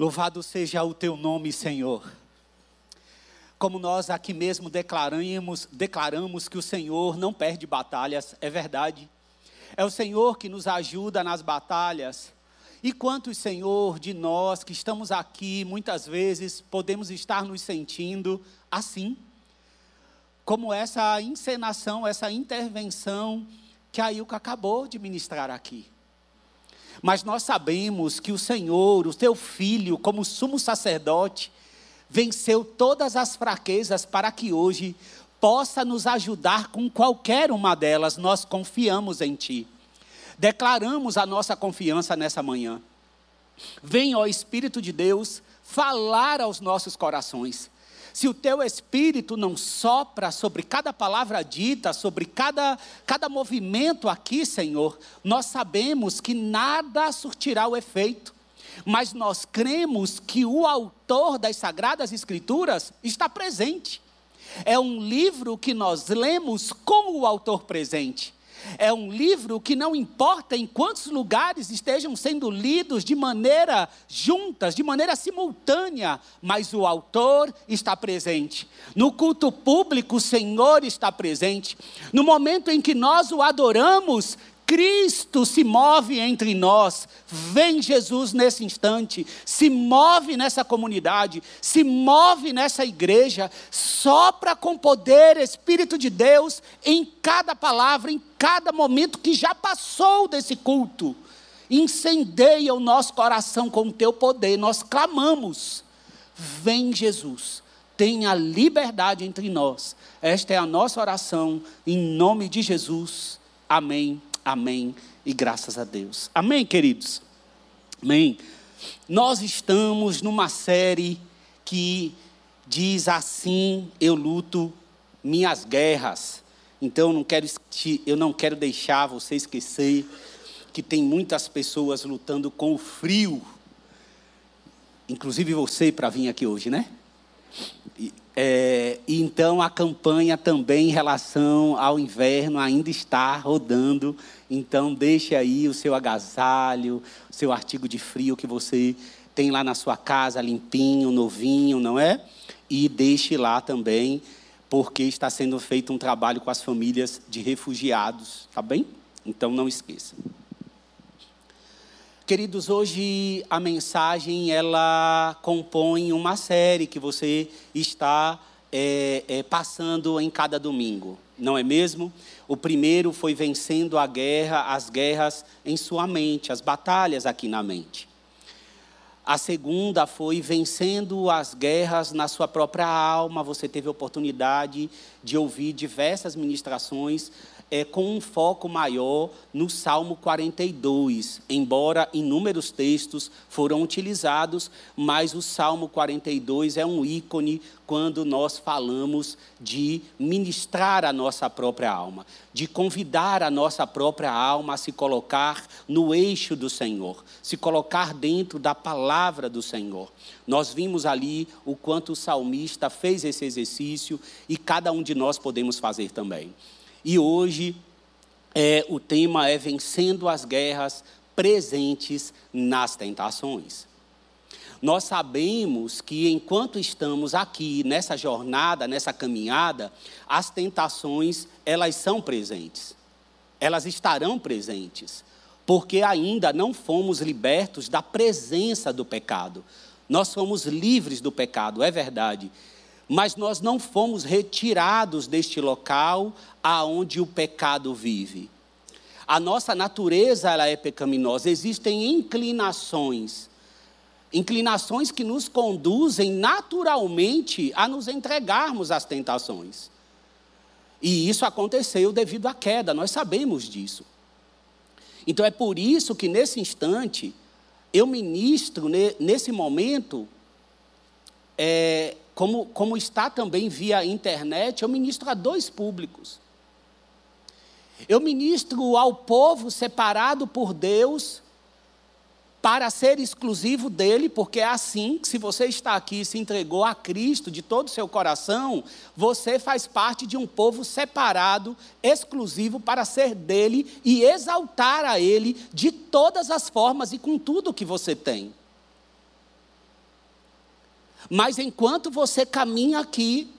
Louvado seja o teu nome, Senhor. Como nós aqui mesmo declaramos, declaramos que o Senhor não perde batalhas, é verdade. É o Senhor que nos ajuda nas batalhas. E quantos, Senhor, de nós que estamos aqui, muitas vezes podemos estar nos sentindo assim, como essa encenação, essa intervenção que a Ilka acabou de ministrar aqui. Mas nós sabemos que o Senhor, o teu filho, como sumo sacerdote, venceu todas as fraquezas para que hoje possa nos ajudar com qualquer uma delas. Nós confiamos em ti. Declaramos a nossa confiança nessa manhã. Vem, ó Espírito de Deus, falar aos nossos corações. Se o teu espírito não sopra sobre cada palavra dita, sobre cada, cada movimento aqui, Senhor, nós sabemos que nada surtirá o efeito. Mas nós cremos que o autor das Sagradas Escrituras está presente. É um livro que nós lemos com o autor presente. É um livro que não importa em quantos lugares estejam sendo lidos de maneira juntas, de maneira simultânea, mas o autor está presente. No culto público, o Senhor está presente. No momento em que nós o adoramos, Cristo se move entre nós. Vem Jesus nesse instante, se move nessa comunidade, se move nessa igreja, sopra com poder, Espírito de Deus, em cada palavra, em cada momento que já passou desse culto. Incendeia o nosso coração com o teu poder, nós clamamos. Vem Jesus, tenha liberdade entre nós. Esta é a nossa oração, em nome de Jesus. Amém Amém e graças a Deus. Amém, queridos? Amém. Nós estamos numa série que diz assim: Eu luto minhas guerras. Então eu não quero, eu não quero deixar você esquecer que tem muitas pessoas lutando com o frio. Inclusive você para vir aqui hoje, né? É, então a campanha também em relação ao inverno ainda está rodando. Então deixe aí o seu agasalho, o seu artigo de frio que você tem lá na sua casa, limpinho, novinho, não é? E deixe lá também, porque está sendo feito um trabalho com as famílias de refugiados, tá bem? Então não esqueça. Queridos, hoje a mensagem ela compõe uma série que você está é, é, passando em cada domingo, não é mesmo? O primeiro foi vencendo a guerra, as guerras em sua mente, as batalhas aqui na mente. A segunda foi vencendo as guerras na sua própria alma. Você teve oportunidade de ouvir diversas ministrações é, com um foco maior no Salmo 42, embora inúmeros textos foram utilizados, mas o Salmo 42 é um ícone quando nós falamos de ministrar a nossa própria alma, de convidar a nossa própria alma a se colocar no eixo do Senhor, se colocar dentro da palavra do Senhor. Nós vimos ali o quanto o salmista fez esse exercício e cada um de nós podemos fazer também. E hoje é, o tema é vencendo as guerras presentes nas tentações. Nós sabemos que enquanto estamos aqui nessa jornada, nessa caminhada, as tentações, elas são presentes. Elas estarão presentes, porque ainda não fomos libertos da presença do pecado. Nós somos livres do pecado, é verdade, mas nós não fomos retirados deste local aonde o pecado vive. A nossa natureza ela é pecaminosa, existem inclinações, inclinações que nos conduzem naturalmente a nos entregarmos às tentações. E isso aconteceu devido à queda, nós sabemos disso. Então é por isso que nesse instante eu ministro nesse momento é, como, como está também via internet, eu ministro a dois públicos. Eu ministro ao povo separado por Deus para ser exclusivo dele, porque é assim que, se você está aqui e se entregou a Cristo de todo o seu coração, você faz parte de um povo separado, exclusivo para ser dele e exaltar a ele de todas as formas e com tudo que você tem. Mas enquanto você caminha aqui,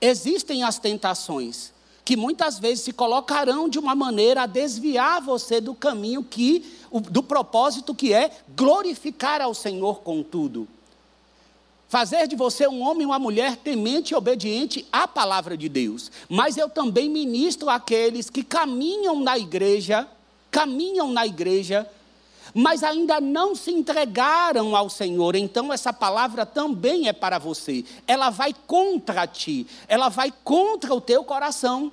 existem as tentações que muitas vezes se colocarão de uma maneira a desviar você do caminho que do propósito que é glorificar ao Senhor com tudo. Fazer de você um homem e uma mulher temente e obediente à palavra de Deus. Mas eu também ministro aqueles que caminham na igreja, caminham na igreja, mas ainda não se entregaram ao Senhor. Então, essa palavra também é para você. Ela vai contra ti, ela vai contra o teu coração.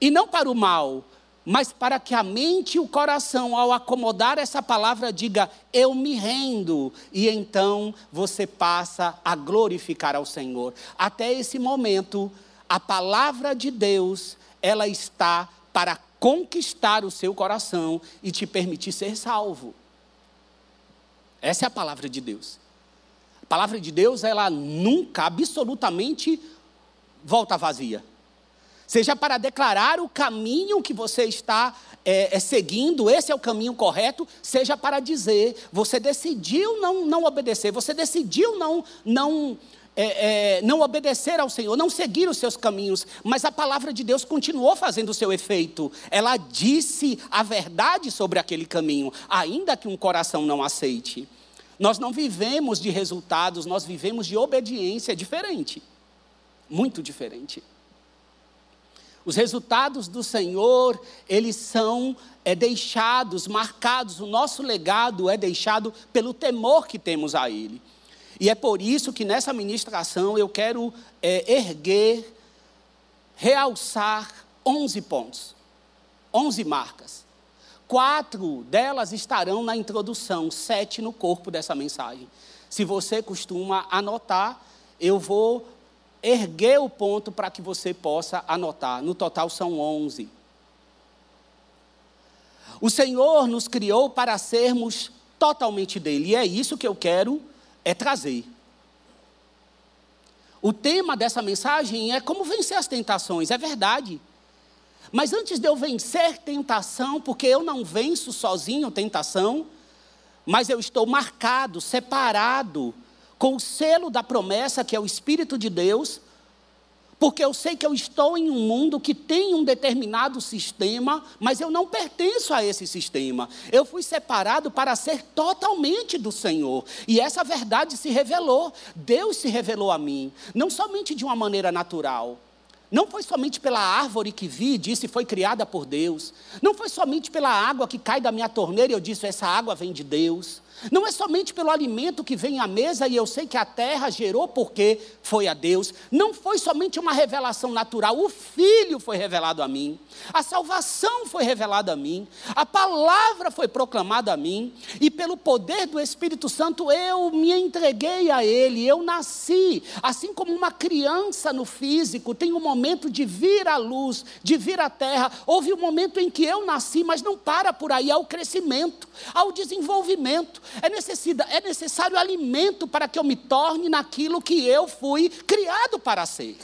E não para o mal, mas para que a mente e o coração, ao acomodar essa palavra, diga: Eu me rendo. E então você passa a glorificar ao Senhor. Até esse momento, a palavra de Deus, ela está para conquistar o seu coração e te permitir ser salvo. Essa é a palavra de Deus. A palavra de Deus, ela nunca, absolutamente, volta vazia seja para declarar o caminho que você está é, é, seguindo, esse é o caminho correto, seja para dizer, você decidiu não, não obedecer, você decidiu não, não, é, é, não obedecer ao Senhor, não seguir os seus caminhos, mas a palavra de Deus continuou fazendo o seu efeito. Ela disse a verdade sobre aquele caminho, ainda que um coração não aceite. Nós não vivemos de resultados, nós vivemos de obediência diferente, muito diferente. Os resultados do Senhor, eles são é, deixados, marcados, o nosso legado é deixado pelo temor que temos a Ele. E é por isso que nessa ministração eu quero é, erguer, realçar 11 pontos, 11 marcas. Quatro delas estarão na introdução, sete no corpo dessa mensagem. Se você costuma anotar, eu vou erguer o ponto para que você possa anotar. No total são 11. O Senhor nos criou para sermos totalmente dele, e é isso que eu quero é trazer. O tema dessa mensagem é como vencer as tentações, é verdade. Mas antes de eu vencer tentação, porque eu não venço sozinho tentação, mas eu estou marcado, separado com o selo da promessa, que é o Espírito de Deus, porque eu sei que eu estou em um mundo que tem um determinado sistema, mas eu não pertenço a esse sistema. Eu fui separado para ser totalmente do Senhor. E essa verdade se revelou. Deus se revelou a mim, não somente de uma maneira natural, não foi somente pela árvore que vi e disse foi criada por Deus. Não foi somente pela água que cai da minha torneira e eu disse essa água vem de Deus. Não é somente pelo alimento que vem à mesa e eu sei que a terra gerou porque foi a Deus. Não foi somente uma revelação natural. O Filho foi revelado a mim. A salvação foi revelada a mim. A palavra foi proclamada a mim. E pelo poder do Espírito Santo eu me entreguei a Ele. Eu nasci. Assim como uma criança no físico tem um momento de vir à luz, de vir à terra. Houve um momento em que eu nasci, mas não para por aí. Há o crescimento, há o desenvolvimento. É, é necessário alimento para que eu me torne naquilo que eu fui criado para ser.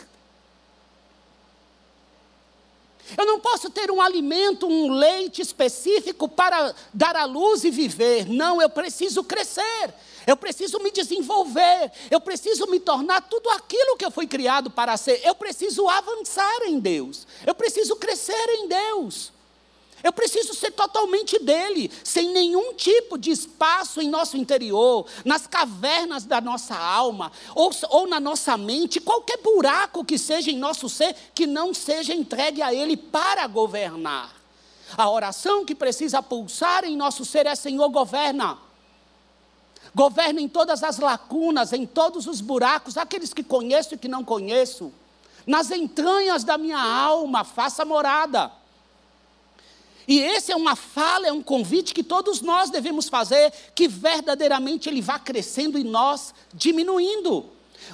Eu não posso ter um alimento, um leite específico para dar à luz e viver. Não, eu preciso crescer. Eu preciso me desenvolver. Eu preciso me tornar tudo aquilo que eu fui criado para ser. Eu preciso avançar em Deus. Eu preciso crescer em Deus. Eu preciso ser totalmente dele, sem nenhum tipo de espaço em nosso interior, nas cavernas da nossa alma, ou, ou na nossa mente, qualquer buraco que seja em nosso ser, que não seja entregue a ele para governar. A oração que precisa pulsar em nosso ser é: Senhor, governa. Governa em todas as lacunas, em todos os buracos, aqueles que conheço e que não conheço. Nas entranhas da minha alma, faça morada. E esse é uma fala, é um convite que todos nós devemos fazer, que verdadeiramente ele vá crescendo e nós diminuindo.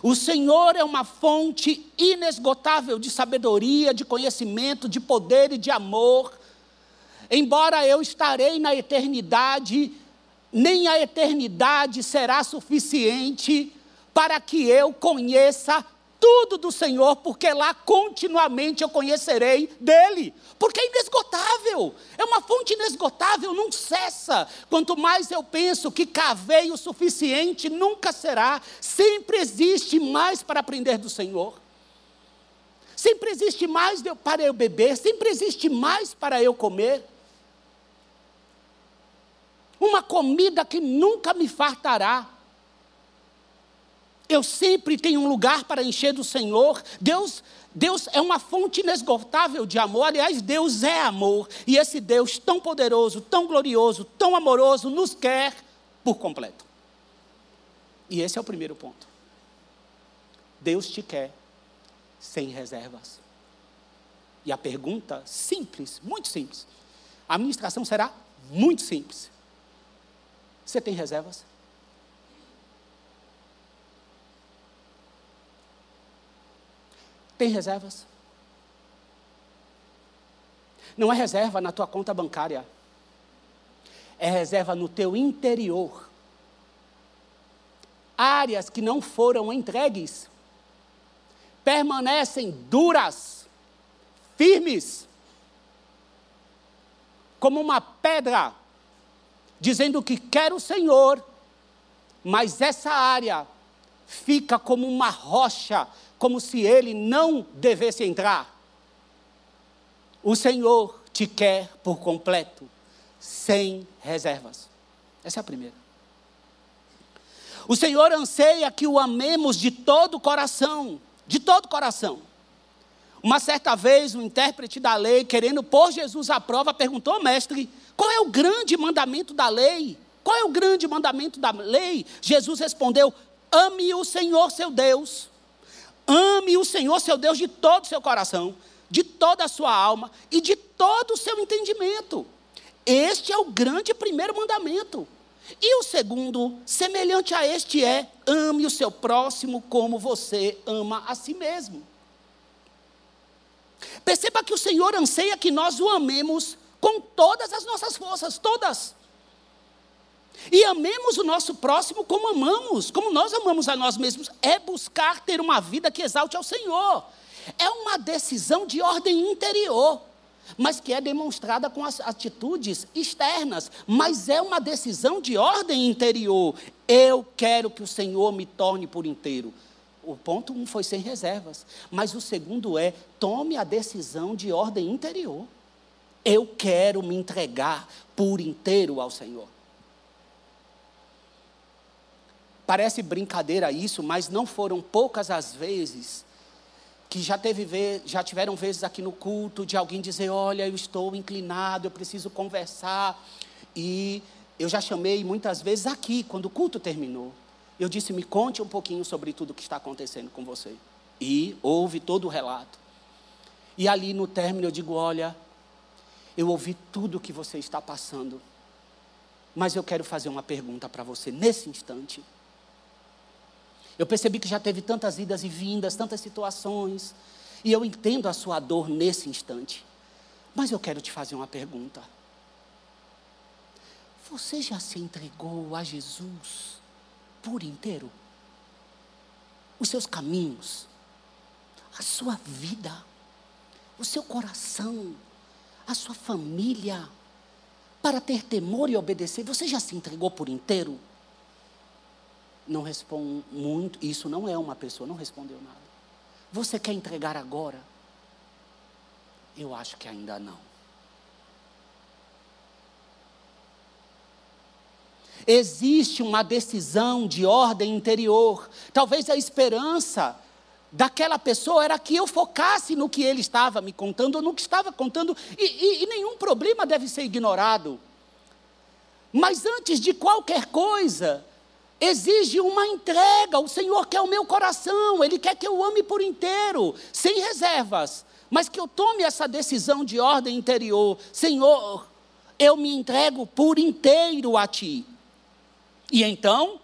O Senhor é uma fonte inesgotável de sabedoria, de conhecimento, de poder e de amor. Embora eu estarei na eternidade, nem a eternidade será suficiente para que eu conheça tudo do Senhor, porque lá continuamente eu conhecerei dele. Porque é inesgotável, é uma fonte inesgotável, não cessa. Quanto mais eu penso que cavei o suficiente, nunca será. Sempre existe mais para aprender do Senhor. Sempre existe mais para eu beber, sempre existe mais para eu comer. Uma comida que nunca me fartará eu sempre tenho um lugar para encher do Senhor. Deus, Deus é uma fonte inesgotável de amor. Aliás, Deus é amor. E esse Deus tão poderoso, tão glorioso, tão amoroso, nos quer por completo. E esse é o primeiro ponto. Deus te quer sem reservas. E a pergunta simples, muito simples. A administração será muito simples. Você tem reservas? Tem reservas? Não é reserva na tua conta bancária. É reserva no teu interior. Áreas que não foram entregues permanecem duras, firmes, como uma pedra, dizendo que quer o Senhor, mas essa área fica como uma rocha como se ele não devesse entrar. O Senhor te quer por completo, sem reservas. Essa é a primeira. O Senhor anseia que o amemos de todo o coração, de todo o coração. Uma certa vez, um intérprete da lei, querendo pôr Jesus à prova, perguntou mestre: qual é o grande mandamento da lei? Qual é o grande mandamento da lei? Jesus respondeu: ame o Senhor seu Deus Ame o Senhor, seu Deus, de todo o seu coração, de toda a sua alma e de todo o seu entendimento. Este é o grande primeiro mandamento. E o segundo, semelhante a este, é: ame o seu próximo como você ama a si mesmo. Perceba que o Senhor anseia que nós o amemos com todas as nossas forças, todas. E amemos o nosso próximo como amamos, como nós amamos a nós mesmos. É buscar ter uma vida que exalte ao Senhor. É uma decisão de ordem interior, mas que é demonstrada com as atitudes externas. Mas é uma decisão de ordem interior. Eu quero que o Senhor me torne por inteiro. O ponto um foi sem reservas, mas o segundo é: tome a decisão de ordem interior. Eu quero me entregar por inteiro ao Senhor. Parece brincadeira isso, mas não foram poucas as vezes que já, teve, já tiveram vezes aqui no culto de alguém dizer: Olha, eu estou inclinado, eu preciso conversar. E eu já chamei muitas vezes aqui, quando o culto terminou. Eu disse: Me conte um pouquinho sobre tudo o que está acontecendo com você. E houve todo o relato. E ali no término eu digo: Olha, eu ouvi tudo o que você está passando. Mas eu quero fazer uma pergunta para você nesse instante. Eu percebi que já teve tantas idas e vindas, tantas situações, e eu entendo a sua dor nesse instante. Mas eu quero te fazer uma pergunta. Você já se entregou a Jesus por inteiro? Os seus caminhos, a sua vida, o seu coração, a sua família, para ter temor e obedecer, você já se entregou por inteiro? Não responde muito, isso não é uma pessoa, não respondeu nada. Você quer entregar agora? Eu acho que ainda não. Existe uma decisão de ordem interior. Talvez a esperança daquela pessoa era que eu focasse no que ele estava me contando ou no que estava contando, e, e, e nenhum problema deve ser ignorado. Mas antes de qualquer coisa, exige uma entrega. O Senhor quer o meu coração, Ele quer que eu ame por inteiro, sem reservas, mas que eu tome essa decisão de ordem interior. Senhor, eu me entrego por inteiro a Ti. E então,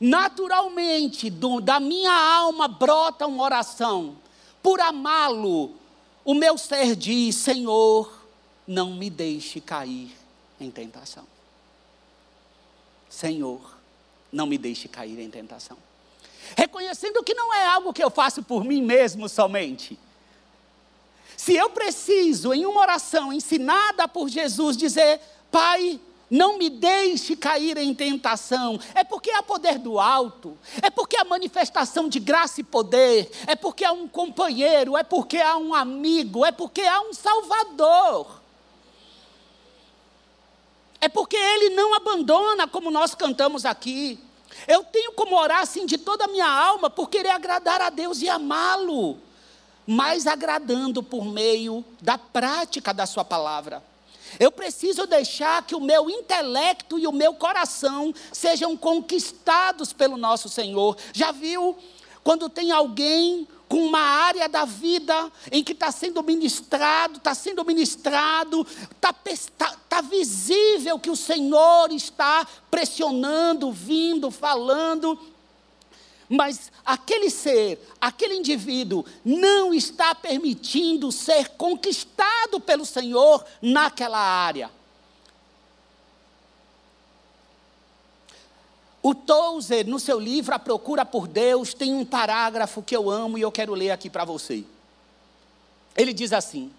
naturalmente, do, da minha alma brota uma oração. Por amá-lo, o meu ser diz: Senhor, não me deixe cair em tentação. Senhor, não me deixe cair em tentação. reconhecendo que não é algo que eu faço por mim mesmo somente. Se eu preciso, em uma oração ensinada por Jesus, dizer: Pai, não me deixe cair em tentação. É porque há poder do alto, é porque há manifestação de graça e poder, é porque há um companheiro, é porque há um amigo, é porque há um salvador. É porque ele não abandona, como nós cantamos aqui. Eu tenho como orar assim de toda a minha alma por querer agradar a Deus e amá-lo, mas agradando por meio da prática da Sua palavra. Eu preciso deixar que o meu intelecto e o meu coração sejam conquistados pelo nosso Senhor. Já viu quando tem alguém com uma área da vida em que está sendo ministrado, está sendo ministrado, está tá, tá visível que o Senhor está pressionando, vindo, falando, mas aquele ser, aquele indivíduo, não está permitindo ser conquistado pelo Senhor naquela área. O Tozer, no seu livro A Procura por Deus, tem um parágrafo que eu amo e eu quero ler aqui para você. Ele diz assim: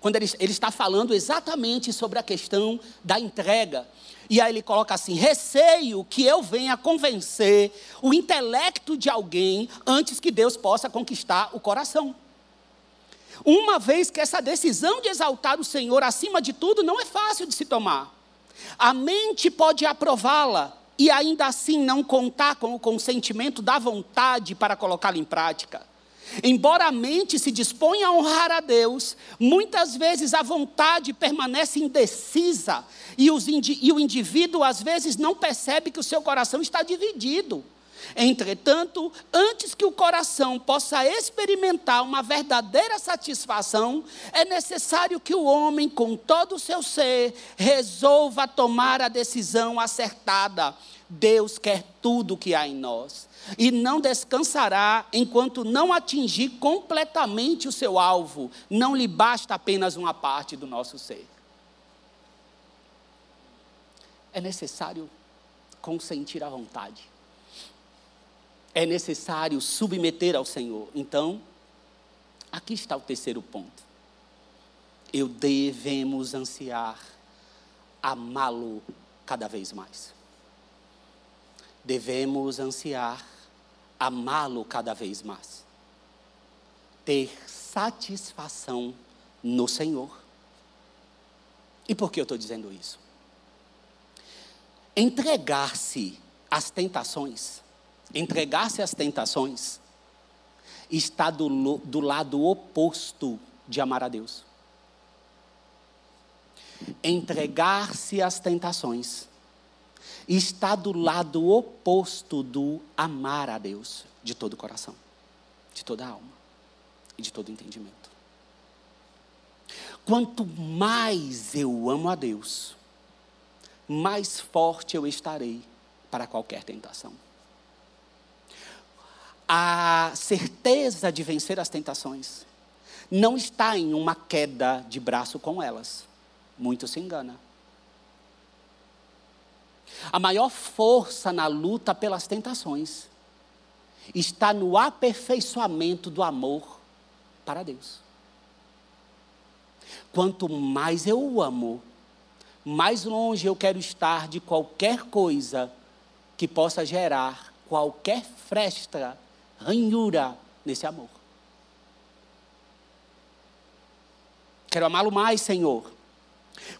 quando ele, ele está falando exatamente sobre a questão da entrega. E aí ele coloca assim: receio que eu venha convencer o intelecto de alguém antes que Deus possa conquistar o coração. Uma vez que essa decisão de exaltar o Senhor acima de tudo não é fácil de se tomar. A mente pode aprová-la, e ainda assim não contar com o consentimento da vontade para colocá-lo em prática. Embora a mente se disponha a honrar a Deus, muitas vezes a vontade permanece indecisa e, e, o indivíduo às vezes não percebe que o seu coração está dividido. Entretanto, antes que o coração possa experimentar uma verdadeira satisfação, é necessário que o homem, com todo o seu ser, resolva tomar a decisão acertada. Deus quer tudo o que há em nós e não descansará enquanto não atingir completamente o seu alvo. Não lhe basta apenas uma parte do nosso ser. É necessário consentir à vontade é necessário submeter ao Senhor. Então, aqui está o terceiro ponto. Eu devemos ansiar amá-lo cada vez mais. Devemos ansiar amá-lo cada vez mais. Ter satisfação no Senhor. E por que eu estou dizendo isso? Entregar-se às tentações entregar-se às tentações, está do, do lado oposto de amar a Deus. Entregar-se às tentações está do lado oposto do amar a Deus de todo o coração, de toda a alma e de todo o entendimento. Quanto mais eu amo a Deus, mais forte eu estarei para qualquer tentação a certeza de vencer as tentações não está em uma queda de braço com elas. Muito se engana. A maior força na luta pelas tentações está no aperfeiçoamento do amor para Deus. Quanto mais eu o amo, mais longe eu quero estar de qualquer coisa que possa gerar qualquer fresta ranhura nesse amor. Quero amá-lo mais, Senhor.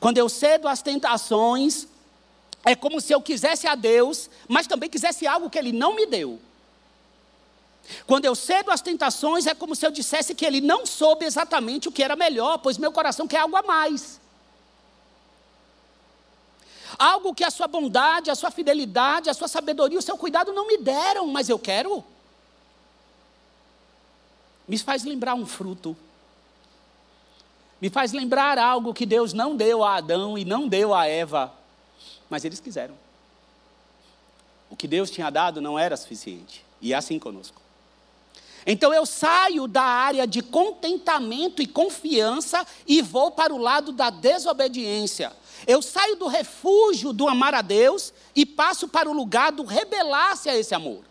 Quando eu cedo às tentações, é como se eu quisesse a Deus, mas também quisesse algo que Ele não me deu. Quando eu cedo às tentações, é como se eu dissesse que Ele não soube exatamente o que era melhor, pois meu coração quer algo a mais. Algo que a sua bondade, a sua fidelidade, a sua sabedoria, o seu cuidado não me deram, mas eu quero me faz lembrar um fruto. Me faz lembrar algo que Deus não deu a Adão e não deu a Eva, mas eles quiseram. O que Deus tinha dado não era suficiente, e é assim conosco. Então eu saio da área de contentamento e confiança e vou para o lado da desobediência. Eu saio do refúgio do amar a Deus e passo para o lugar do rebelar-se a esse amor.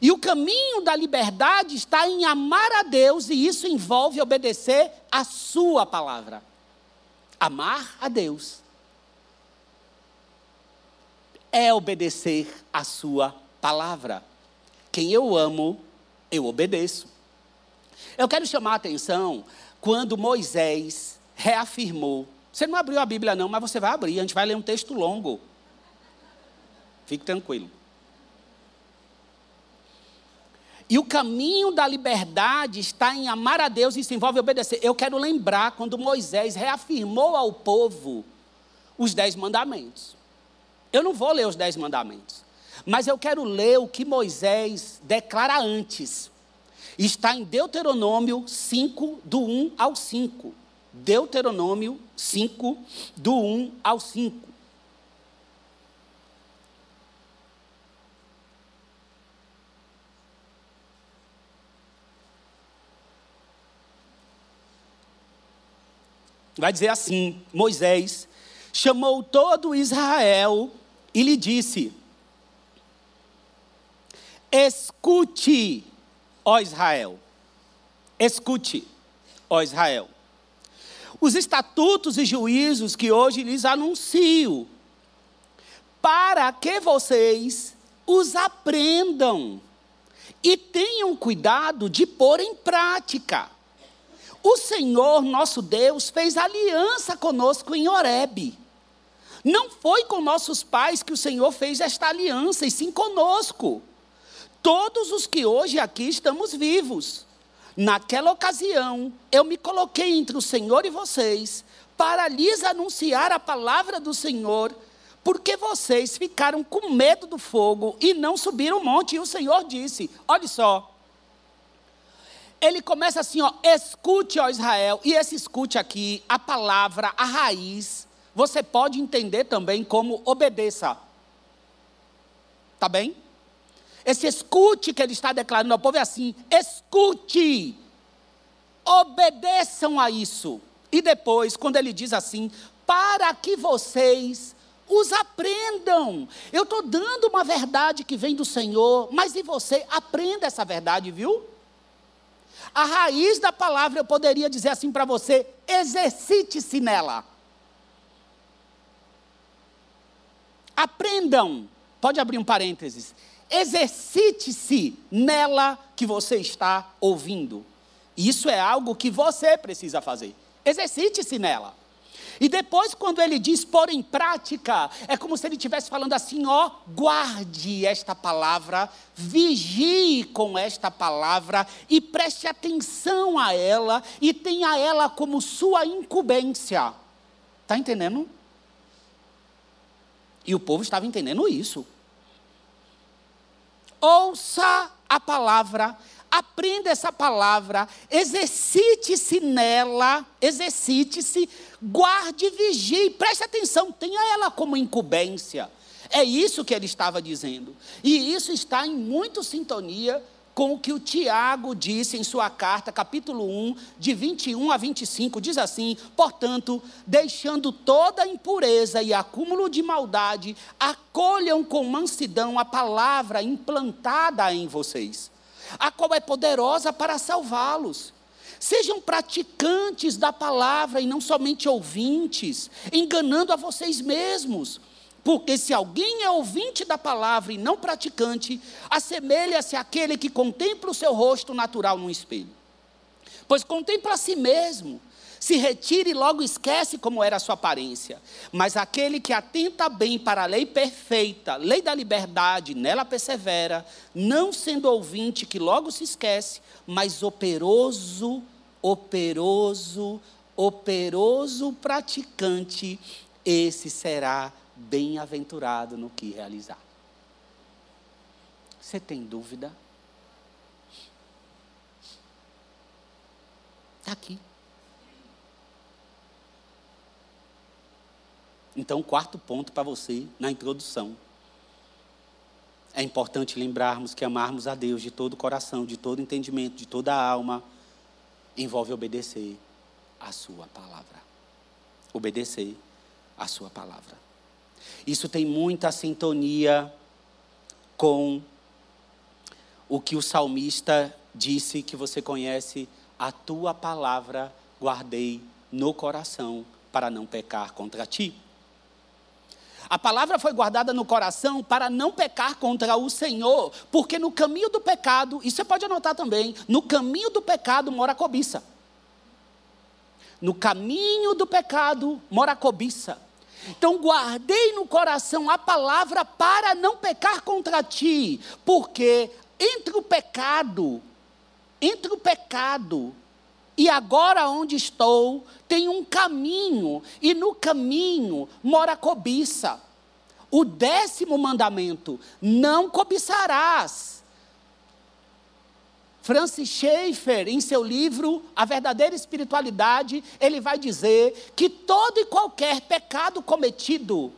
E o caminho da liberdade está em amar a Deus, e isso envolve obedecer a Sua palavra. Amar a Deus é obedecer a Sua palavra. Quem eu amo, eu obedeço. Eu quero chamar a atenção quando Moisés reafirmou. Você não abriu a Bíblia, não, mas você vai abrir. A gente vai ler um texto longo. Fique tranquilo. E o caminho da liberdade está em amar a Deus e se envolve obedecer. Eu quero lembrar quando Moisés reafirmou ao povo os dez mandamentos. Eu não vou ler os dez mandamentos, mas eu quero ler o que Moisés declara antes. Está em Deuteronômio 5, do 1 ao 5. Deuteronômio 5, do 1 ao 5. Vai dizer assim: Moisés chamou todo Israel e lhe disse: Escute, ó Israel, escute, ó Israel, os estatutos e juízos que hoje lhes anuncio, para que vocês os aprendam e tenham cuidado de pôr em prática o Senhor nosso Deus fez aliança conosco em Horebe. Não foi com nossos pais que o Senhor fez esta aliança, e sim conosco. Todos os que hoje aqui estamos vivos. Naquela ocasião, eu me coloquei entre o Senhor e vocês, para lhes anunciar a palavra do Senhor, porque vocês ficaram com medo do fogo e não subiram o monte. E o Senhor disse: Olha só, ele começa assim, ó, escute, ó Israel, e esse escute aqui, a palavra, a raiz, você pode entender também como obedeça. Tá bem? Esse escute que ele está declarando ao povo é assim: escute, obedeçam a isso. E depois, quando ele diz assim, para que vocês os aprendam. Eu estou dando uma verdade que vem do Senhor, mas e você? Aprenda essa verdade, viu? A raiz da palavra eu poderia dizer assim para você: exercite-se nela. Aprendam, pode abrir um parênteses. Exercite-se nela que você está ouvindo. Isso é algo que você precisa fazer. Exercite-se nela. E depois, quando ele diz pôr em prática, é como se ele estivesse falando assim: ó, guarde esta palavra, vigie com esta palavra e preste atenção a ela e tenha ela como sua incumbência. Está entendendo? E o povo estava entendendo isso. Ouça a palavra, aprenda essa palavra, exercite-se nela, exercite-se, guarde, vigie, preste atenção, tenha ela como incumbência. É isso que ele estava dizendo. E isso está em muito sintonia com o que o Tiago disse em sua carta, capítulo 1, de 21 a 25, diz assim: Portanto, deixando toda impureza e acúmulo de maldade, acolham com mansidão a palavra implantada em vocês a qual é poderosa para salvá-los. Sejam praticantes da palavra e não somente ouvintes, enganando a vocês mesmos. Porque se alguém é ouvinte da palavra e não praticante, assemelha-se àquele que contempla o seu rosto natural no espelho. Pois contempla a si mesmo se retira e logo esquece como era a sua aparência. Mas aquele que atenta bem para a lei perfeita, lei da liberdade, nela persevera, não sendo ouvinte que logo se esquece, mas operoso, operoso, operoso praticante, esse será bem-aventurado no que realizar. Você tem dúvida? Está aqui. Então, quarto ponto para você na introdução. É importante lembrarmos que amarmos a Deus de todo o coração, de todo entendimento, de toda a alma, envolve obedecer a Sua palavra. Obedecer a Sua palavra. Isso tem muita sintonia com o que o salmista disse que você conhece: a tua palavra guardei no coração para não pecar contra ti. A palavra foi guardada no coração para não pecar contra o Senhor, porque no caminho do pecado, e você pode anotar também, no caminho do pecado mora a cobiça. No caminho do pecado mora a cobiça. Então guardei no coração a palavra para não pecar contra ti, porque entre o pecado, entre o pecado e agora onde estou, tem um caminho, e no caminho mora a cobiça. O décimo mandamento: não cobiçarás. Francis Schaeffer, em seu livro A Verdadeira Espiritualidade, ele vai dizer que todo e qualquer pecado cometido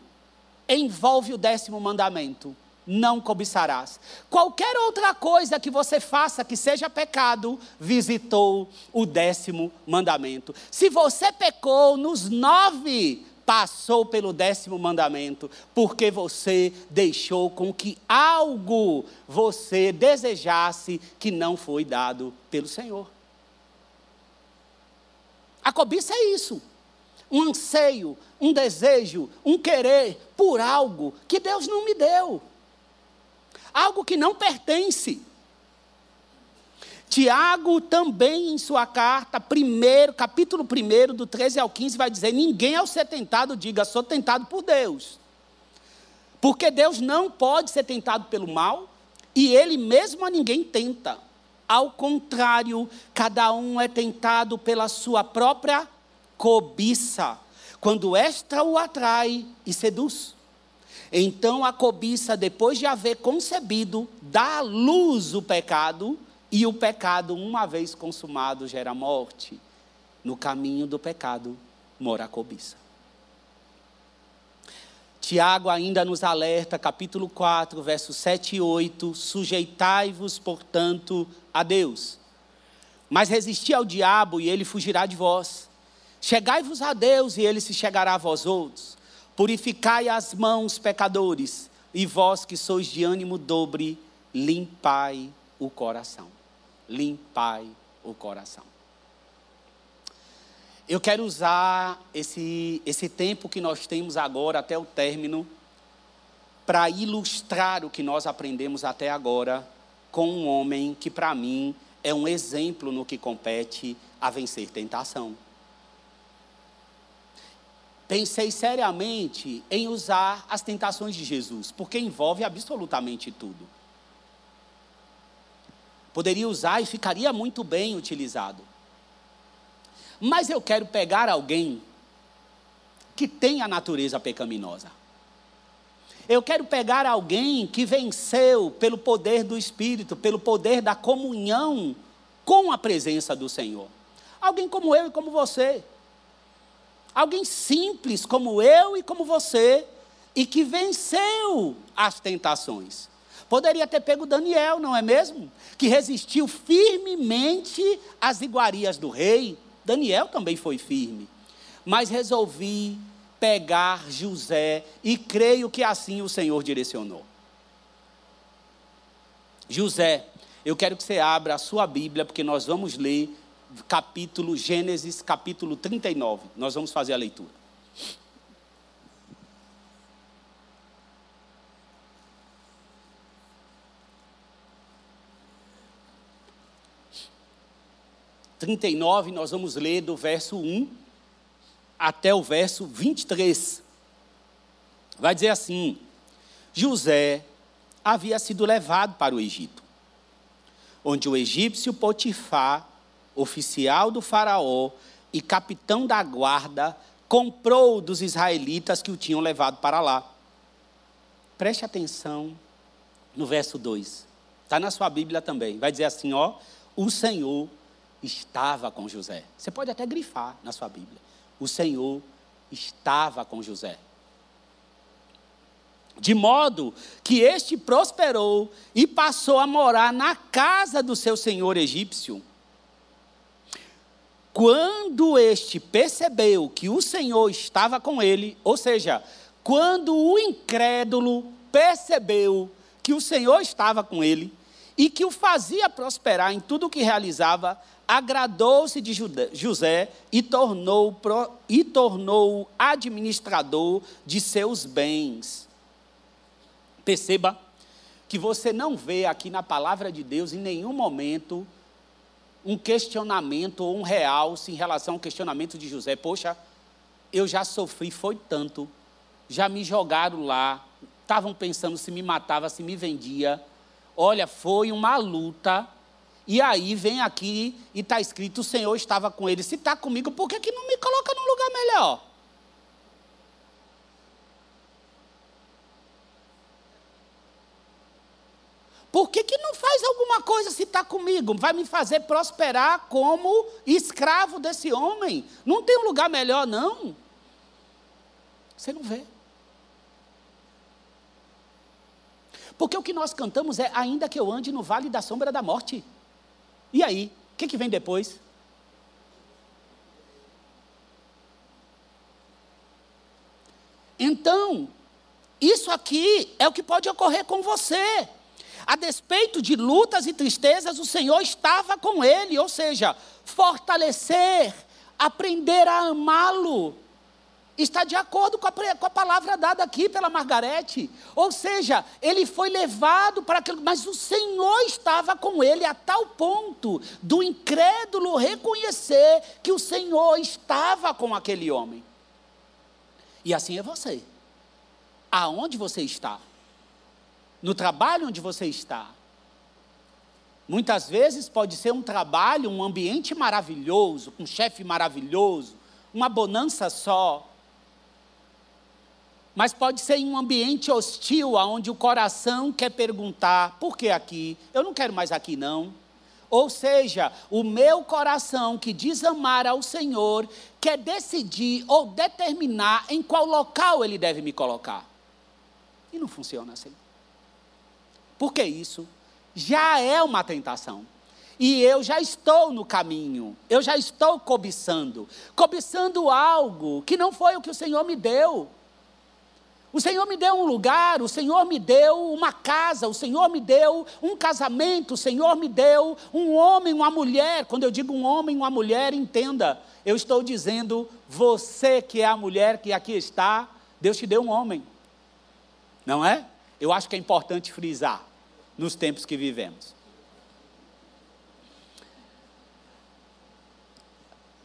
envolve o décimo mandamento não cobiçarás. Qualquer outra coisa que você faça que seja pecado, visitou o décimo mandamento. Se você pecou nos nove, passou pelo décimo mandamento, porque você deixou com que algo você desejasse que não foi dado pelo Senhor. A cobiça é isso. Um anseio, um desejo, um querer por algo que Deus não me deu algo que não pertence. Tiago também em sua carta, primeiro, capítulo 1, do 13 ao 15, vai dizer: ninguém ao ser tentado diga, sou tentado por Deus. Porque Deus não pode ser tentado pelo mal, e Ele mesmo a ninguém tenta. Ao contrário, cada um é tentado pela sua própria cobiça, quando esta o atrai e seduz. Então a cobiça, depois de haver concebido, dá à luz o pecado, e o pecado, uma vez consumado, gera morte. No caminho do pecado mora a cobiça. Tiago ainda nos alerta, capítulo 4, versos 7 e 8: Sujeitai-vos, portanto, a Deus. Mas resisti ao diabo e ele fugirá de vós. Chegai-vos a Deus e ele se chegará a vós outros. Purificai as mãos, pecadores, e vós que sois de ânimo dobre, limpai o coração. Limpai o coração. Eu quero usar esse, esse tempo que nós temos agora, até o término, para ilustrar o que nós aprendemos até agora com um homem que, para mim, é um exemplo no que compete a vencer tentação pensei seriamente em usar as tentações de Jesus, porque envolve absolutamente tudo. Poderia usar e ficaria muito bem utilizado. Mas eu quero pegar alguém que tem a natureza pecaminosa. Eu quero pegar alguém que venceu pelo poder do Espírito, pelo poder da comunhão com a presença do Senhor. Alguém como eu e como você Alguém simples como eu e como você, e que venceu as tentações. Poderia ter pego Daniel, não é mesmo? Que resistiu firmemente às iguarias do rei. Daniel também foi firme. Mas resolvi pegar José e creio que assim o Senhor direcionou. José, eu quero que você abra a sua Bíblia, porque nós vamos ler capítulo Gênesis, capítulo 39. Nós vamos fazer a leitura. Trinta e nove, nós vamos ler do verso 1 até o verso 23. Vai dizer assim: José havia sido levado para o Egito, onde o egípcio Potifar oficial do Faraó e capitão da guarda, comprou dos israelitas que o tinham levado para lá. Preste atenção no verso 2. Está na sua Bíblia também. Vai dizer assim: ó, o Senhor estava com José. Você pode até grifar na sua Bíblia. O Senhor estava com José. De modo que este prosperou e passou a morar na casa do seu senhor egípcio. Quando este percebeu que o Senhor estava com ele, ou seja, quando o incrédulo percebeu que o Senhor estava com ele, e que o fazia prosperar em tudo o que realizava, agradou-se de José e tornou e tornou administrador de seus bens. Perceba que você não vê aqui na palavra de Deus em nenhum momento um questionamento ou um realce em relação ao questionamento de José. Poxa, eu já sofri, foi tanto, já me jogaram lá, estavam pensando se me matava, se me vendia. Olha, foi uma luta. E aí vem aqui e está escrito: o Senhor estava com ele. Se está comigo, por que, que não me coloca num lugar melhor? Por que, que não faz alguma coisa se está comigo? Vai me fazer prosperar como escravo desse homem? Não tem um lugar melhor, não. Você não vê. Porque o que nós cantamos é: ainda que eu ande no vale da sombra da morte. E aí? O que, que vem depois? Então, isso aqui é o que pode ocorrer com você. A despeito de lutas e tristezas, o Senhor estava com ele, ou seja, fortalecer, aprender a amá-lo, está de acordo com a, com a, palavra dada aqui pela Margarete. Ou seja, ele foi levado para aquilo, mas o Senhor estava com ele a tal ponto do incrédulo reconhecer que o Senhor estava com aquele homem. E assim é você. Aonde você está? No trabalho onde você está? Muitas vezes pode ser um trabalho, um ambiente maravilhoso, um chefe maravilhoso, uma bonança só, mas pode ser em um ambiente hostil, onde o coração quer perguntar: por que aqui? Eu não quero mais aqui, não. Ou seja, o meu coração que diz amar ao Senhor quer decidir ou determinar em qual local Ele deve me colocar. E não funciona assim. Por que isso? Já é uma tentação. E eu já estou no caminho, eu já estou cobiçando cobiçando algo que não foi o que o Senhor me deu. O Senhor me deu um lugar, o Senhor me deu uma casa, o Senhor me deu um casamento, o Senhor me deu um homem, uma mulher. Quando eu digo um homem, uma mulher, entenda, eu estou dizendo você que é a mulher que aqui está, Deus te deu um homem. Não é? Eu acho que é importante frisar nos tempos que vivemos.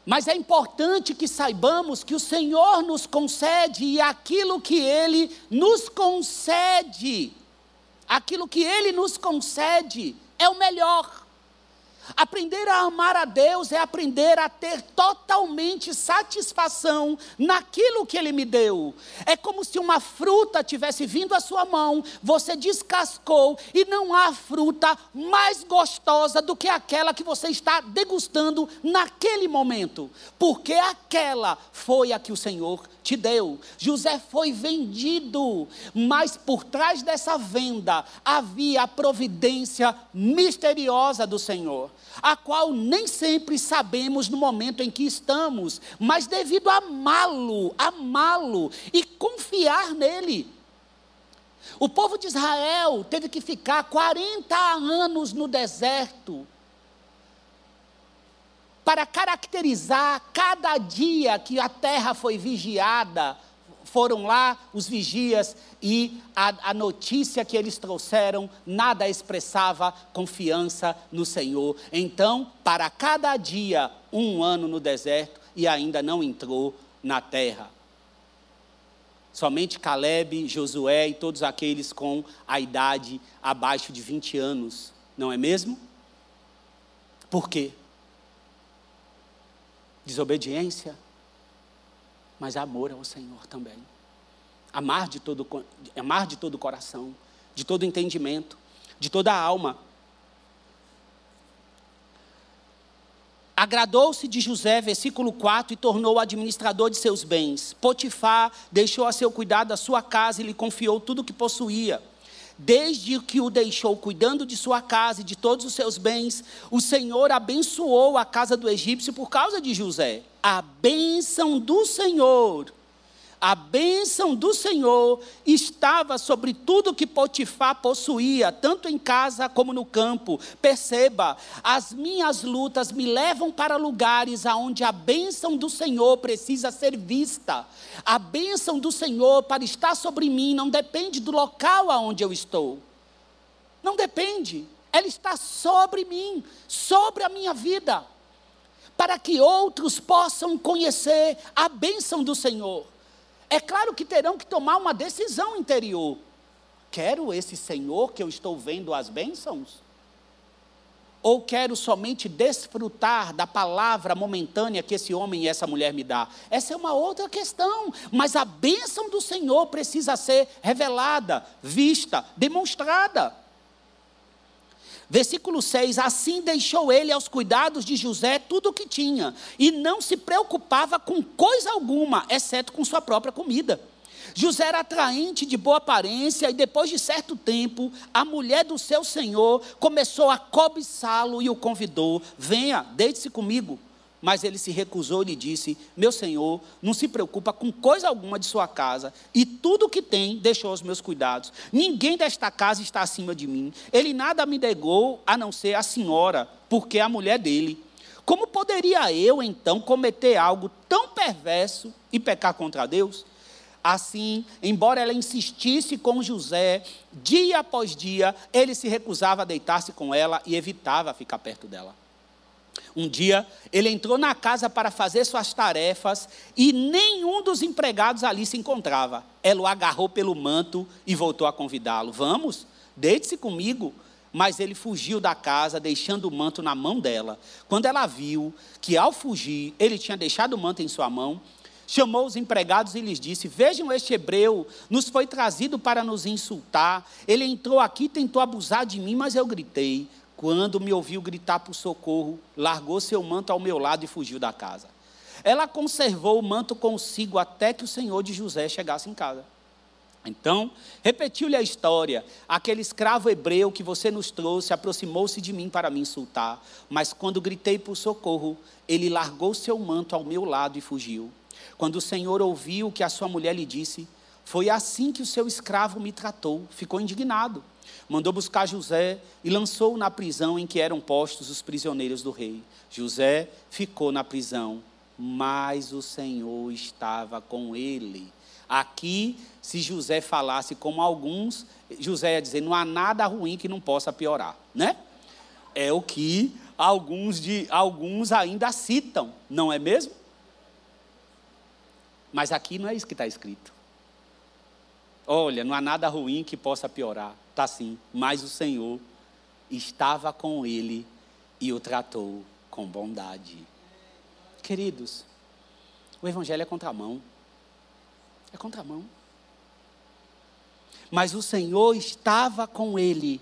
Mas é importante que saibamos que o Senhor nos concede e aquilo que Ele nos concede, aquilo que Ele nos concede é o melhor. Aprender a amar a Deus é aprender a ter totalmente satisfação naquilo que Ele me deu. É como se uma fruta tivesse vindo à sua mão, você descascou e não há fruta mais gostosa do que aquela que você está degustando naquele momento, porque aquela foi a que o Senhor te deu. José foi vendido, mas por trás dessa venda havia a providência misteriosa do Senhor, a qual nem sempre sabemos no momento em que estamos, mas devido a amá-lo, amá-lo e confiar nele. O povo de Israel teve que ficar 40 anos no deserto para caracterizar cada dia que a terra foi vigiada, foram lá os vigias e a, a, notícia que eles trouxeram nada expressava confiança no Senhor. Então, para cada dia, um ano no deserto e ainda não entrou na terra. Somente Caleb, Josué e todos aqueles com a idade abaixo de 20 anos, não é mesmo? Por quê? desobediência, mas amor ao Senhor também. Amar de todo, amar de todo o coração, de todo entendimento, de toda a alma. Agradou-se de José, versículo 4, e tornou o administrador de seus bens. Potifar deixou a seu cuidado a sua casa e lhe confiou tudo o que possuía. Desde que o deixou cuidando de sua casa e de todos os seus bens, o Senhor abençoou a casa do egípcio por causa de José. A bênção do Senhor A bênção do Senhor estava sobre tudo que Potifar possuía, tanto em casa como no campo. Perceba, as minhas lutas me levam para lugares aonde a bênção do Senhor precisa ser vista. A bênção do Senhor para estar sobre mim não depende do local aonde eu estou. Não depende. Ela está sobre mim, sobre a minha vida para que outros possam conhecer a bênção do Senhor. É claro que terão que tomar uma decisão interior. Quero esse Senhor que eu estou vendo as bênçãos? Ou quero somente desfrutar da palavra momentânea que esse homem e essa mulher me dá? Essa é uma outra questão. Mas a bênção do Senhor precisa ser revelada, vista, demonstrada. Versículo 6: Assim deixou ele aos cuidados de José tudo o que tinha, e não se preocupava com coisa alguma, exceto com sua própria comida. José era atraente, de boa aparência, e depois de certo tempo, a mulher do seu senhor começou a cobiçá-lo e o convidou: Venha, deite-se comigo. Mas ele se recusou e lhe disse: Meu senhor, não se preocupa com coisa alguma de sua casa, e tudo o que tem deixou aos meus cuidados. Ninguém desta casa está acima de mim. Ele nada me negou a não ser a senhora, porque é a mulher dele. Como poderia eu, então, cometer algo tão perverso e pecar contra Deus? Assim, embora ela insistisse com José, dia após dia, ele se recusava a deitar-se com ela e evitava ficar perto dela. Um dia, ele entrou na casa para fazer suas tarefas e nenhum dos empregados ali se encontrava. Ela o agarrou pelo manto e voltou a convidá-lo: Vamos, deite-se comigo. Mas ele fugiu da casa, deixando o manto na mão dela. Quando ela viu que, ao fugir, ele tinha deixado o manto em sua mão, chamou os empregados e lhes disse: Vejam, este hebreu nos foi trazido para nos insultar. Ele entrou aqui e tentou abusar de mim, mas eu gritei. Quando me ouviu gritar por socorro, largou seu manto ao meu lado e fugiu da casa. Ela conservou o manto consigo até que o senhor de José chegasse em casa. Então, repetiu-lhe a história. Aquele escravo hebreu que você nos trouxe aproximou-se de mim para me insultar, mas quando gritei por socorro, ele largou seu manto ao meu lado e fugiu. Quando o Senhor ouviu o que a sua mulher lhe disse, foi assim que o seu escravo me tratou, ficou indignado mandou buscar José e lançou-o na prisão em que eram postos os prisioneiros do rei. José ficou na prisão, mas o Senhor estava com ele. Aqui, se José falasse como alguns, José ia dizer: não há nada ruim que não possa piorar, né? É o que alguns de alguns ainda citam, não é mesmo? Mas aqui não é isso que está escrito. Olha, não há nada ruim que possa piorar. Está sim, mas o Senhor estava com ele e o tratou com bondade. Queridos, o Evangelho é contramão. É contramão. Mas o Senhor estava com ele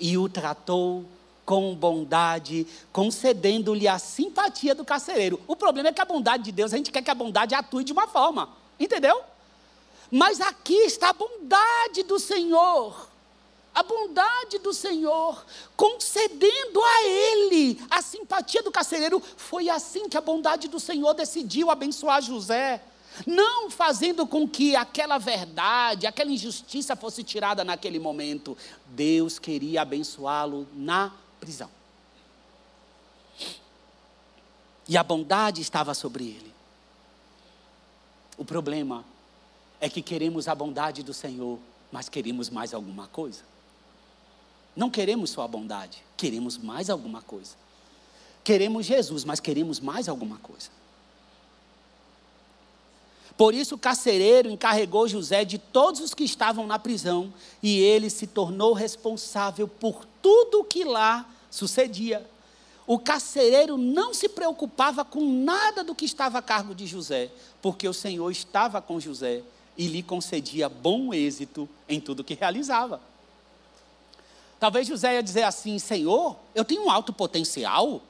e o tratou com bondade, concedendo-lhe a simpatia do carcereiro. O problema é que a bondade de Deus, a gente quer que a bondade atue de uma forma, entendeu? Mas aqui está a bondade do Senhor. A bondade do Senhor, concedendo a ele a simpatia do carcereiro, foi assim que a bondade do Senhor decidiu abençoar José. Não fazendo com que aquela verdade, aquela injustiça fosse tirada naquele momento. Deus queria abençoá-lo na prisão. E a bondade estava sobre ele. O problema é que queremos a bondade do Senhor, mas queremos mais alguma coisa. Não queremos só a bondade, queremos mais alguma coisa. Queremos Jesus, mas queremos mais alguma coisa. Por isso o carcereiro encarregou José de todos os que estavam na prisão, e ele se tornou responsável por tudo o que lá sucedia. O carcereiro não se preocupava com nada do que estava a cargo de José, porque o Senhor estava com José e lhe concedia bom êxito em tudo que realizava. Talvez José ia dizer assim: Senhor, eu tenho um alto potencial.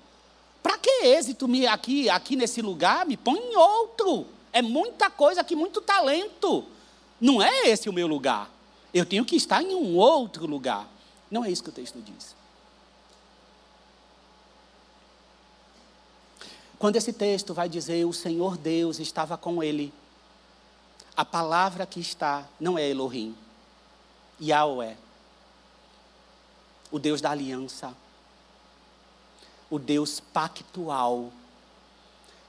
Para que êxito me aqui, aqui nesse lugar? Me põe em outro. É muita coisa aqui, muito talento. Não é esse o meu lugar. Eu tenho que estar em um outro lugar. Não é isso que o texto diz. Quando esse texto vai dizer o Senhor Deus estava com ele, A palavra que está não é Elohim, Yahweh, o Deus da aliança, o Deus pactual,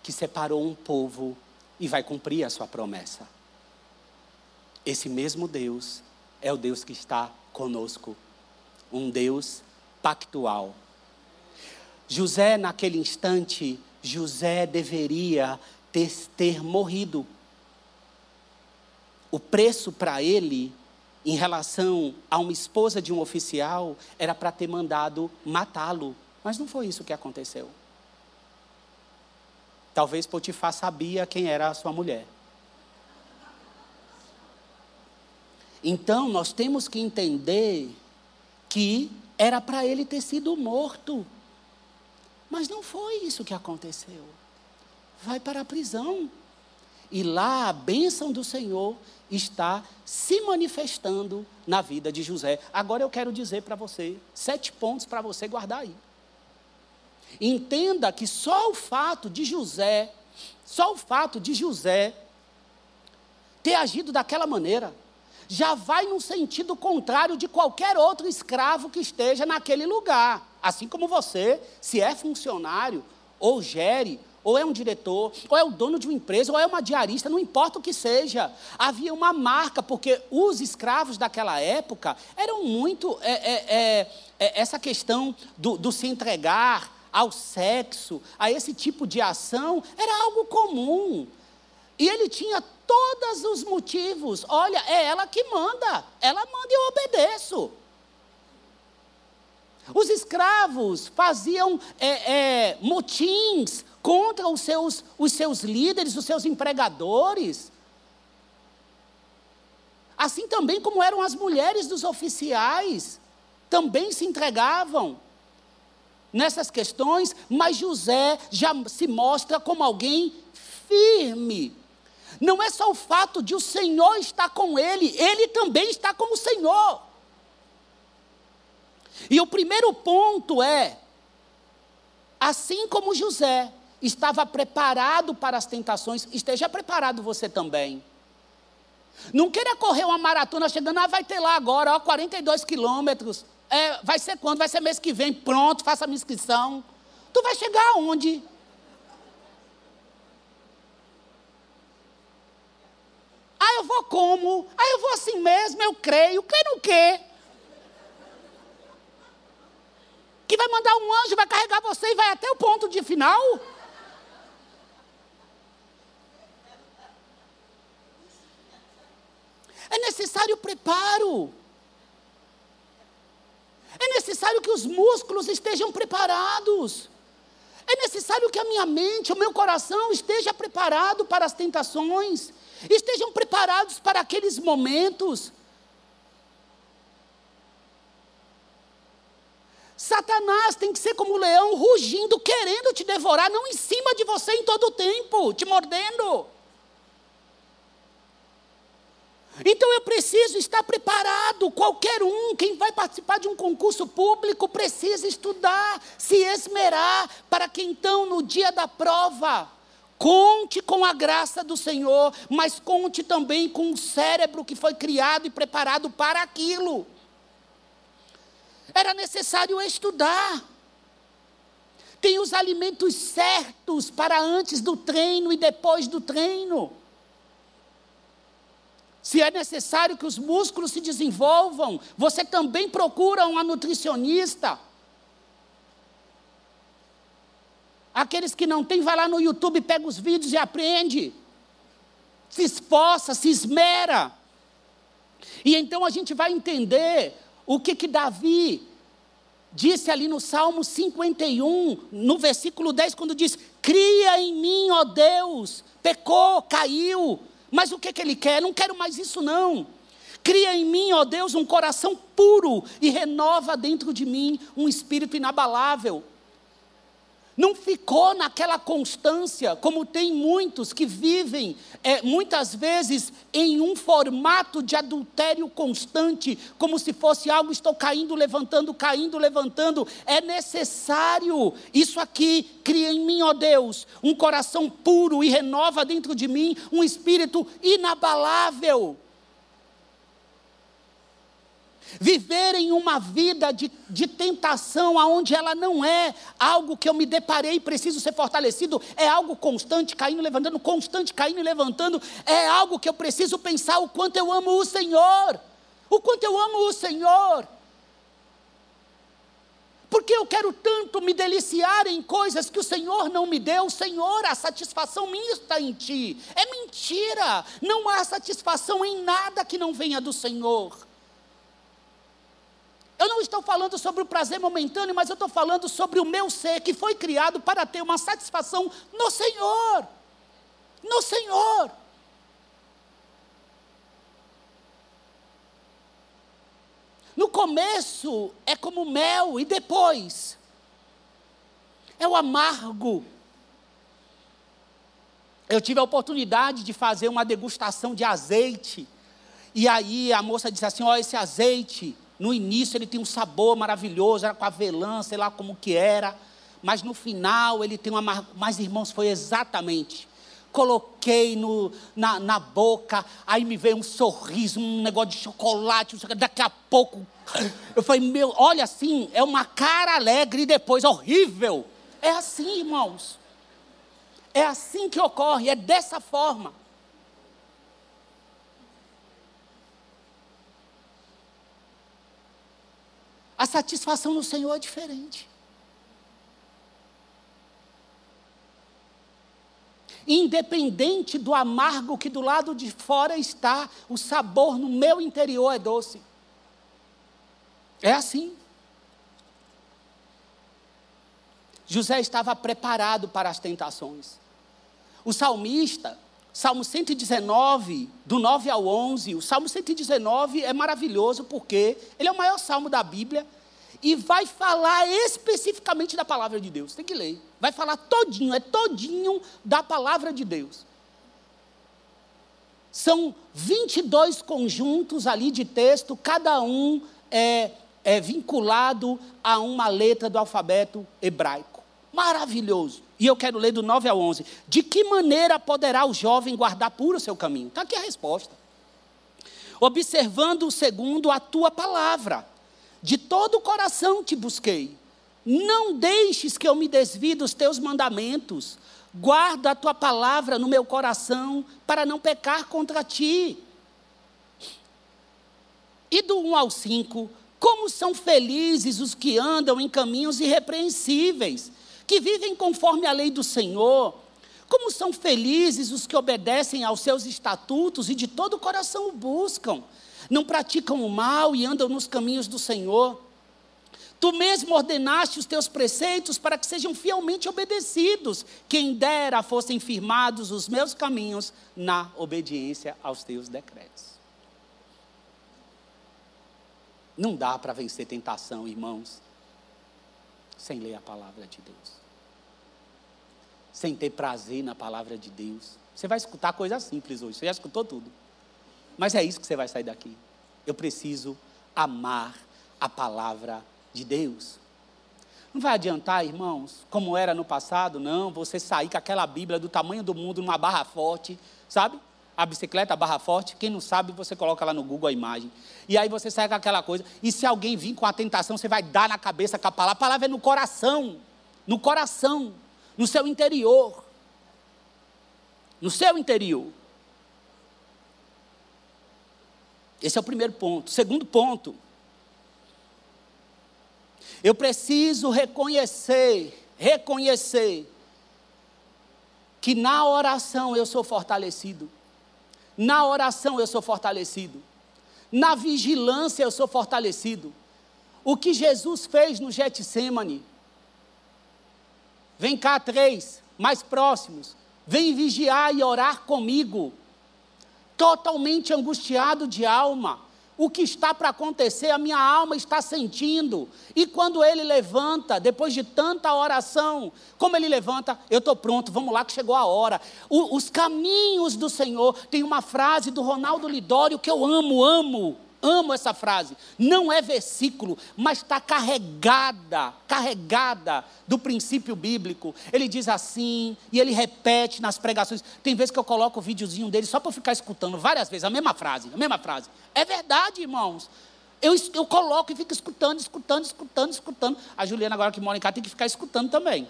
que separou um povo e vai cumprir a sua promessa. Esse mesmo Deus é o Deus que está conosco, um Deus pactual. José, naquele instante, José deveria ter, ter morrido. O preço para ele, em relação a uma esposa de um oficial, era para ter mandado matá-lo. Mas não foi isso que aconteceu. Talvez Potifar sabia quem era a sua mulher. Então, nós temos que entender que era para ele ter sido morto. Mas não foi isso que aconteceu. Vai para a prisão. E lá a bênção do Senhor está se manifestando na vida de José. Agora eu quero dizer para você, sete pontos para você guardar aí. Entenda que só o fato de José, só o fato de José ter agido daquela maneira, já vai no sentido contrário de qualquer outro escravo que esteja naquele lugar. Assim como você, se é funcionário, ou gere, ou é um diretor, ou é o dono de uma empresa, ou é uma diarista, não importa o que seja. Havia uma marca, porque os escravos daquela época eram muito. É, é, é, é essa questão do, do se entregar, ao sexo, a esse tipo de ação, era algo comum. E ele tinha todos os motivos. Olha, é ela que manda. Ela manda e eu obedeço. Os escravos faziam é, é, motins contra os seus, os seus líderes, os seus empregadores. Assim também como eram as mulheres dos oficiais, também se entregavam nessas questões, mas José já se mostra como alguém firme. Não é só o fato de o Senhor estar com ele, ele também está com o Senhor. E o primeiro ponto é: assim como José estava preparado para as tentações, esteja preparado você também. Não queira correr uma maratona chegando, ah, vai ter lá agora, ó, 42 quilômetros. É, vai ser quando? Vai ser mês que vem, pronto, faça a minha inscrição. Tu vai chegar aonde? Ah, eu vou como? Ah, eu vou assim mesmo, eu creio. Creio no quê? Que vai mandar um anjo, vai carregar você e vai até o ponto de final? É necessário preparo. É necessário que os músculos estejam preparados. É necessário que a minha mente, o meu coração esteja preparado para as tentações, estejam preparados para aqueles momentos. Satanás tem que ser como um leão rugindo, querendo te devorar, não em cima de você em todo o tempo, te mordendo. Então eu preciso estar preparado. Qualquer um, quem vai participar de um concurso público, precisa estudar, se esmerar, para que então, no dia da prova, conte com a graça do Senhor, mas conte também com o cérebro que foi criado e preparado para aquilo. Era necessário estudar. Tem os alimentos certos para antes do treino e depois do treino. Se é necessário que os músculos se desenvolvam, você também procura uma nutricionista. Aqueles que não têm, vai lá no YouTube, pega os vídeos e aprende. Se esforça, se esmera. E então a gente vai entender o que que Davi disse ali no Salmo 51, no versículo 10, quando diz: Cria em mim, ó Deus, pecou, caiu, mas o que, que ele quer? Não quero mais isso, não. Cria em mim, ó Deus, um coração puro e renova dentro de mim um espírito inabalável. Não ficou naquela constância, como tem muitos que vivem, é, muitas vezes, em um formato de adultério constante, como se fosse algo, estou caindo, levantando, caindo, levantando. É necessário, isso aqui cria em mim, ó Deus, um coração puro e renova dentro de mim um espírito inabalável viverem uma vida de, de tentação, aonde ela não é algo que eu me deparei e preciso ser fortalecido, é algo constante, caindo e levantando, constante, caindo e levantando, é algo que eu preciso pensar o quanto eu amo o Senhor, o quanto eu amo o Senhor. Porque eu quero tanto me deliciar em coisas que o Senhor não me deu. Senhor, a satisfação minha está em Ti. É mentira. Não há satisfação em nada que não venha do Senhor. Eu não estou falando sobre o prazer momentâneo, mas eu estou falando sobre o meu ser que foi criado para ter uma satisfação no Senhor. No Senhor. No começo é como mel e depois é o amargo. Eu tive a oportunidade de fazer uma degustação de azeite. E aí a moça disse assim: Ó, esse azeite no início ele tem um sabor maravilhoso, era com avelã, sei lá como que era. Mas no final ele tem uma. Mas irmãos, foi exatamente. Coloquei no, na, na boca, aí me veio um sorriso, um negócio de chocolate. Daqui a pouco, eu falei, meu, olha assim, é uma cara alegre e depois horrível. É assim, irmãos. É assim que ocorre, é dessa forma. A satisfação no Senhor é diferente. Independente do amargo que do lado de fora está, o sabor no meu interior é doce. É assim. José estava preparado para as tentações. O salmista, Salmo 119, do 9 ao 11, o Salmo 119 é maravilhoso porque ele é o maior salmo da Bíblia e vai falar especificamente da palavra de Deus. Tem que ler. Vai falar todinho, é todinho da palavra de Deus. São 22 conjuntos ali de texto, cada um é, é vinculado a uma letra do alfabeto hebraico. Maravilhoso. E eu quero ler do 9 ao 11. De que maneira poderá o jovem guardar puro o seu caminho? Está aqui a resposta. Observando segundo a tua palavra. De todo o coração te busquei. Não deixes que eu me desvie dos teus mandamentos. Guarda a tua palavra no meu coração para não pecar contra ti. E do 1 ao 5, como são felizes os que andam em caminhos irrepreensíveis que vivem conforme a lei do Senhor. Como são felizes os que obedecem aos seus estatutos e de todo o coração o buscam. Não praticam o mal e andam nos caminhos do Senhor. Tu mesmo ordenaste os teus preceitos para que sejam fielmente obedecidos. Quem dera fossem firmados os meus caminhos na obediência aos teus decretos. Não dá para vencer tentação, irmãos, sem ler a palavra de Deus. Sem ter prazer na palavra de Deus. Você vai escutar coisas simples hoje, você já escutou tudo. Mas é isso que você vai sair daqui. Eu preciso amar a palavra de Deus. Não vai adiantar, irmãos, como era no passado, não, você sair com aquela Bíblia do tamanho do mundo numa barra forte, sabe? a bicicleta, a barra forte, quem não sabe, você coloca lá no Google a imagem. E aí você sai com aquela coisa. E se alguém vir com a tentação, você vai dar na cabeça com a palavra. A palavra é no coração. No coração. No seu interior. No seu interior. Esse é o primeiro ponto. Segundo ponto. Eu preciso reconhecer, reconhecer que na oração eu sou fortalecido. Na oração eu sou fortalecido. Na vigilância eu sou fortalecido. O que Jesus fez no Getsemane. Vem cá, três, mais próximos. Vem vigiar e orar comigo. Totalmente angustiado de alma. o que está para acontecer, a minha alma está sentindo. E quando ele levanta, depois de tanta oração, como ele levanta, eu estou pronto, vamos lá que chegou a hora. O, os caminhos do Senhor, tem uma frase do Ronaldo Lidório que eu amo, amo. Amo essa frase. Não é versículo, mas está carregada, carregada do princípio bíblico. Ele diz assim, e ele repete nas pregações. Tem vezes que eu coloco o videozinho dele só para ficar escutando várias vezes a mesma frase, a mesma frase. É verdade, irmãos. Eu, eu coloco e fico escutando, escutando, escutando, escutando. A Juliana, agora que mora em casa, tem que ficar escutando também.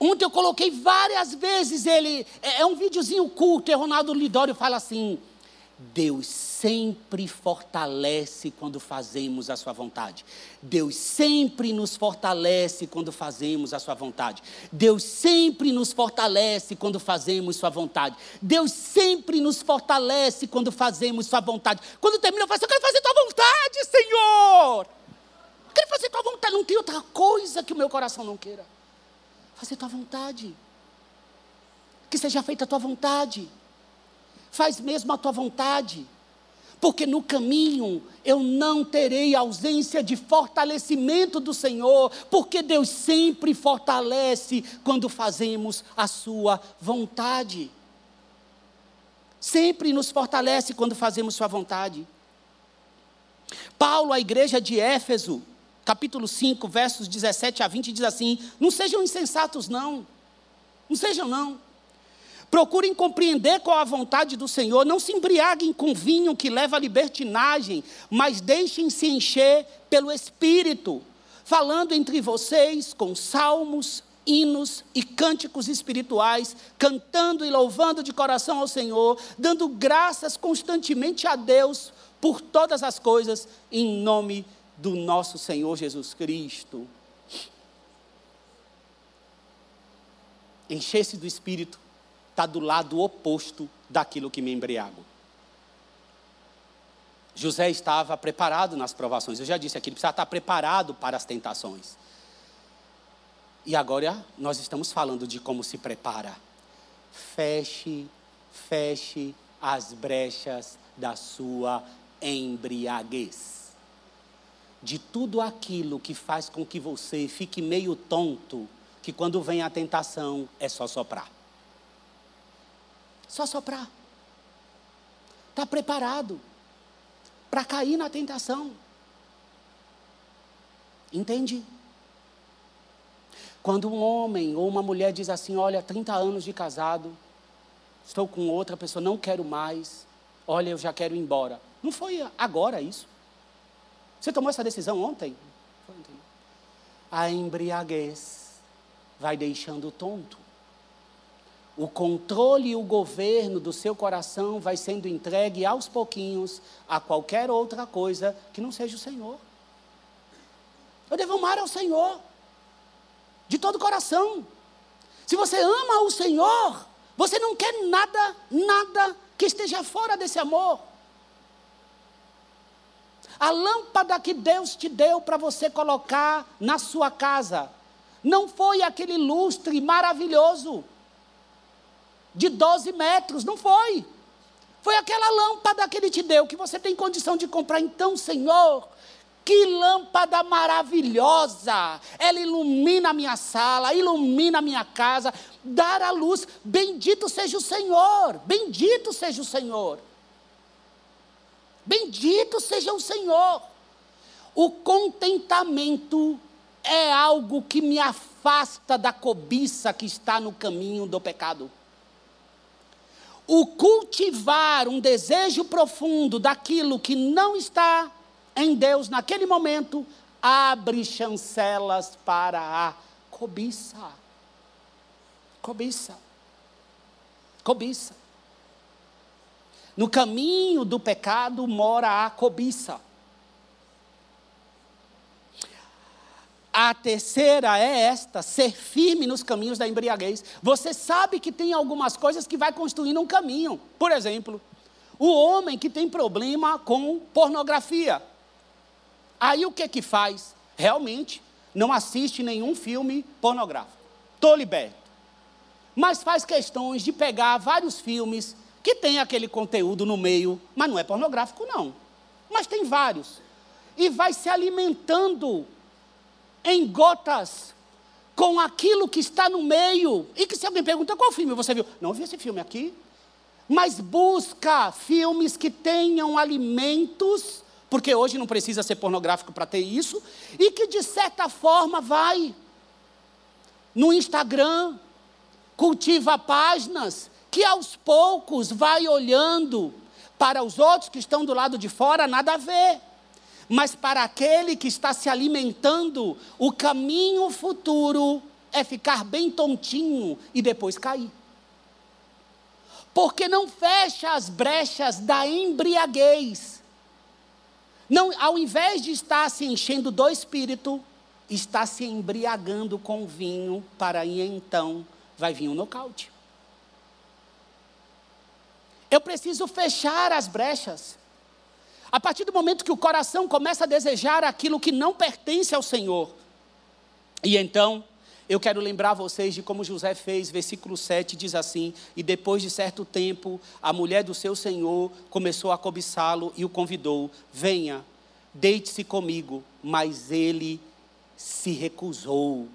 Ontem eu coloquei várias vezes ele. É, é um videozinho culto, e Ronaldo Lidório fala assim. Deus sempre fortalece quando fazemos a sua vontade. Deus sempre nos fortalece quando fazemos a sua vontade. Deus sempre nos fortalece quando fazemos sua vontade. Deus sempre nos fortalece quando fazemos sua vontade. Quando termina, eu falo assim, eu quero fazer tua vontade, Senhor. Eu quero fazer tua vontade. Não tem outra coisa que o meu coração não queira. Fazer tua vontade. Que seja feita a tua vontade faz mesmo a tua vontade. Porque no caminho eu não terei ausência de fortalecimento do Senhor, porque Deus sempre fortalece quando fazemos a Sua vontade. Sempre nos fortalece quando fazemos Sua vontade. Paulo, à igreja de Éfeso, capítulo 5, versos 17 a 20, diz assim: Não sejam insensatos, não. Não sejam, não. Procurem compreender qual a vontade do Senhor. Não se embriaguem com vinho que leva à libertinagem, mas deixem-se encher pelo Espírito, falando entre vocês com salmos, hinos e cânticos espirituais, cantando e louvando de coração ao Senhor, dando graças constantemente a Deus por todas as coisas, em nome do nosso Senhor Jesus Cristo. Encher-se do Espírito está do lado oposto daquilo que me embriago. José estava preparado nas provações. Eu já disse aqui, ele precisava estar preparado para as tentações. E agora nós estamos falando de como se prepara. Feche, feche as brechas da sua embriaguez. De tudo aquilo que faz com que você fique meio tonto, que quando vem a tentação é só soprar. Só soprar. Está preparado para cair na tentação. Entende? Quando um homem ou uma mulher diz assim: Olha, 30 anos de casado, estou com outra pessoa, não quero mais, olha, eu já quero ir embora. Não foi agora isso? Você tomou essa decisão ontem? Foi ontem. A embriaguez vai deixando tonto o controle e o governo do seu coração vai sendo entregue aos pouquinhos a qualquer outra coisa que não seja o Senhor. Eu devo amar ao Senhor, de todo o coração. Se você ama o Senhor, você não quer nada, nada que esteja fora desse amor. A lâmpada que Deus te deu para você colocar na sua casa, não foi aquele lustre maravilhoso de 12 metros, não foi. Foi aquela lâmpada que ele te deu, que você tem condição de comprar. Então, Senhor, que lâmpada maravilhosa! Ela ilumina a minha sala, ilumina a minha casa, dar a luz. Bendito seja o Senhor, bendito seja o Senhor. Bendito seja o Senhor. O contentamento é algo que me afasta da cobiça que está no caminho do pecado o cultivar um desejo profundo daquilo que não está em Deus naquele momento, abre chancelas para a cobiça. Cobiça. Cobiça. No caminho do pecado mora a cobiça. A terceira é esta: ser firme nos caminhos da embriaguez. Você sabe que tem algumas coisas que vai construindo um caminho. Por exemplo, o homem que tem problema com pornografia. Aí o que que faz? Realmente não assiste nenhum filme pornográfico. Estou liberto. Mas faz questões de pegar vários filmes que tem aquele conteúdo no meio, mas não é pornográfico, não. Mas tem vários. E vai se alimentando em gotas com aquilo que está no meio. E que se alguém pergunta qual filme você viu? Não vi esse filme aqui. Mas busca filmes que tenham alimentos, porque hoje não precisa ser pornográfico para ter isso, e que de certa forma vai no Instagram, cultiva páginas que aos poucos vai olhando para os outros que estão do lado de fora, nada a ver. Mas para aquele que está se alimentando, o caminho futuro é ficar bem tontinho e depois cair. Porque não fecha as brechas da embriaguez. Não, ao invés de estar se enchendo do espírito, está se embriagando com vinho, para aí então vai vir um nocaute. Eu preciso fechar as brechas. A partir do momento que o coração começa a desejar aquilo que não pertence ao Senhor. E então, eu quero lembrar vocês de como José fez, versículo 7 diz assim: E depois de certo tempo, a mulher do seu senhor começou a cobiçá-lo e o convidou: Venha, deite-se comigo. Mas ele se recusou.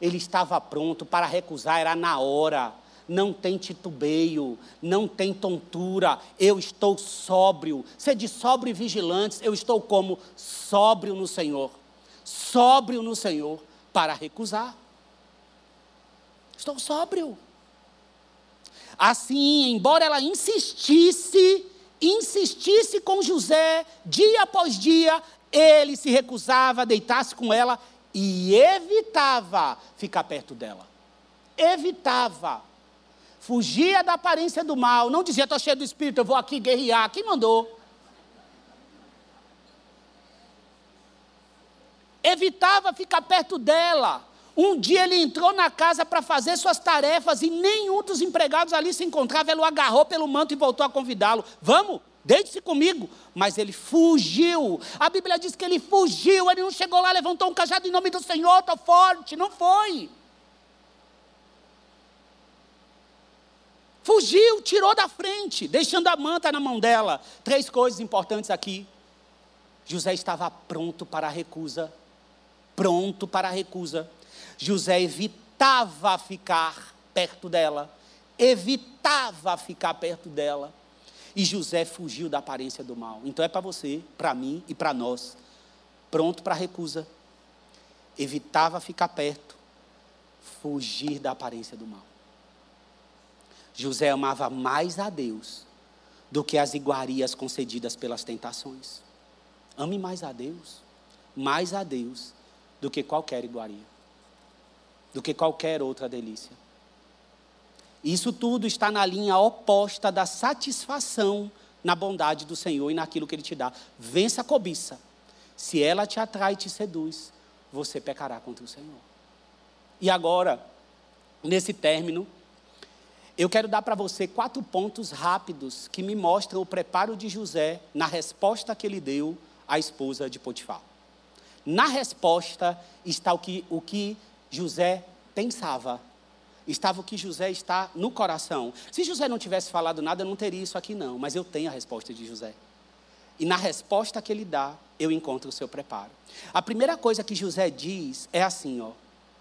Ele estava pronto para recusar, era na hora. Não tem titubeio, não tem tontura. Eu estou sóbrio. Ser de sóbrio e vigilantes, eu estou como sóbrio no Senhor. Sóbrio no Senhor para recusar. Estou sóbrio. Assim, embora ela insistisse, insistisse com José, dia após dia, ele se recusava a deitar-se com ela e evitava ficar perto dela. Evitava. Fugia da aparência do mal. Não dizia, estou cheio do espírito, eu vou aqui guerrear. Quem mandou? Evitava ficar perto dela. Um dia ele entrou na casa para fazer suas tarefas e nenhum dos empregados ali se encontrava. Ele o agarrou pelo manto e voltou a convidá-lo. Vamos? Deite-se comigo. Mas ele fugiu. A Bíblia diz que ele fugiu. Ele não chegou lá, levantou um cajado em nome do Senhor, estou forte. Não foi. Fugiu, tirou da frente, deixando a manta na mão dela. Três coisas importantes aqui. José estava pronto para a recusa. Pronto para a recusa. José evitava ficar perto dela. Evitava ficar perto dela. E José fugiu da aparência do mal. Então é para você, para mim e para nós. Pronto para a recusa. Evitava ficar perto. Fugir da aparência do mal. José amava mais a Deus do que as iguarias concedidas pelas tentações. Ame mais a Deus, mais a Deus do que qualquer iguaria, do que qualquer outra delícia. Isso tudo está na linha oposta da satisfação na bondade do Senhor e naquilo que Ele te dá. Vença a cobiça. Se ela te atrai e te seduz, você pecará contra o Senhor. E agora, nesse término, eu quero dar para você quatro pontos rápidos que me mostram o preparo de José na resposta que ele deu à esposa de Potifar. Na resposta está o que, o que José pensava estava o que José está no coração. Se José não tivesse falado nada, eu não teria isso aqui não, mas eu tenho a resposta de José. E na resposta que ele dá, eu encontro o seu preparo. A primeira coisa que José diz é assim, ó,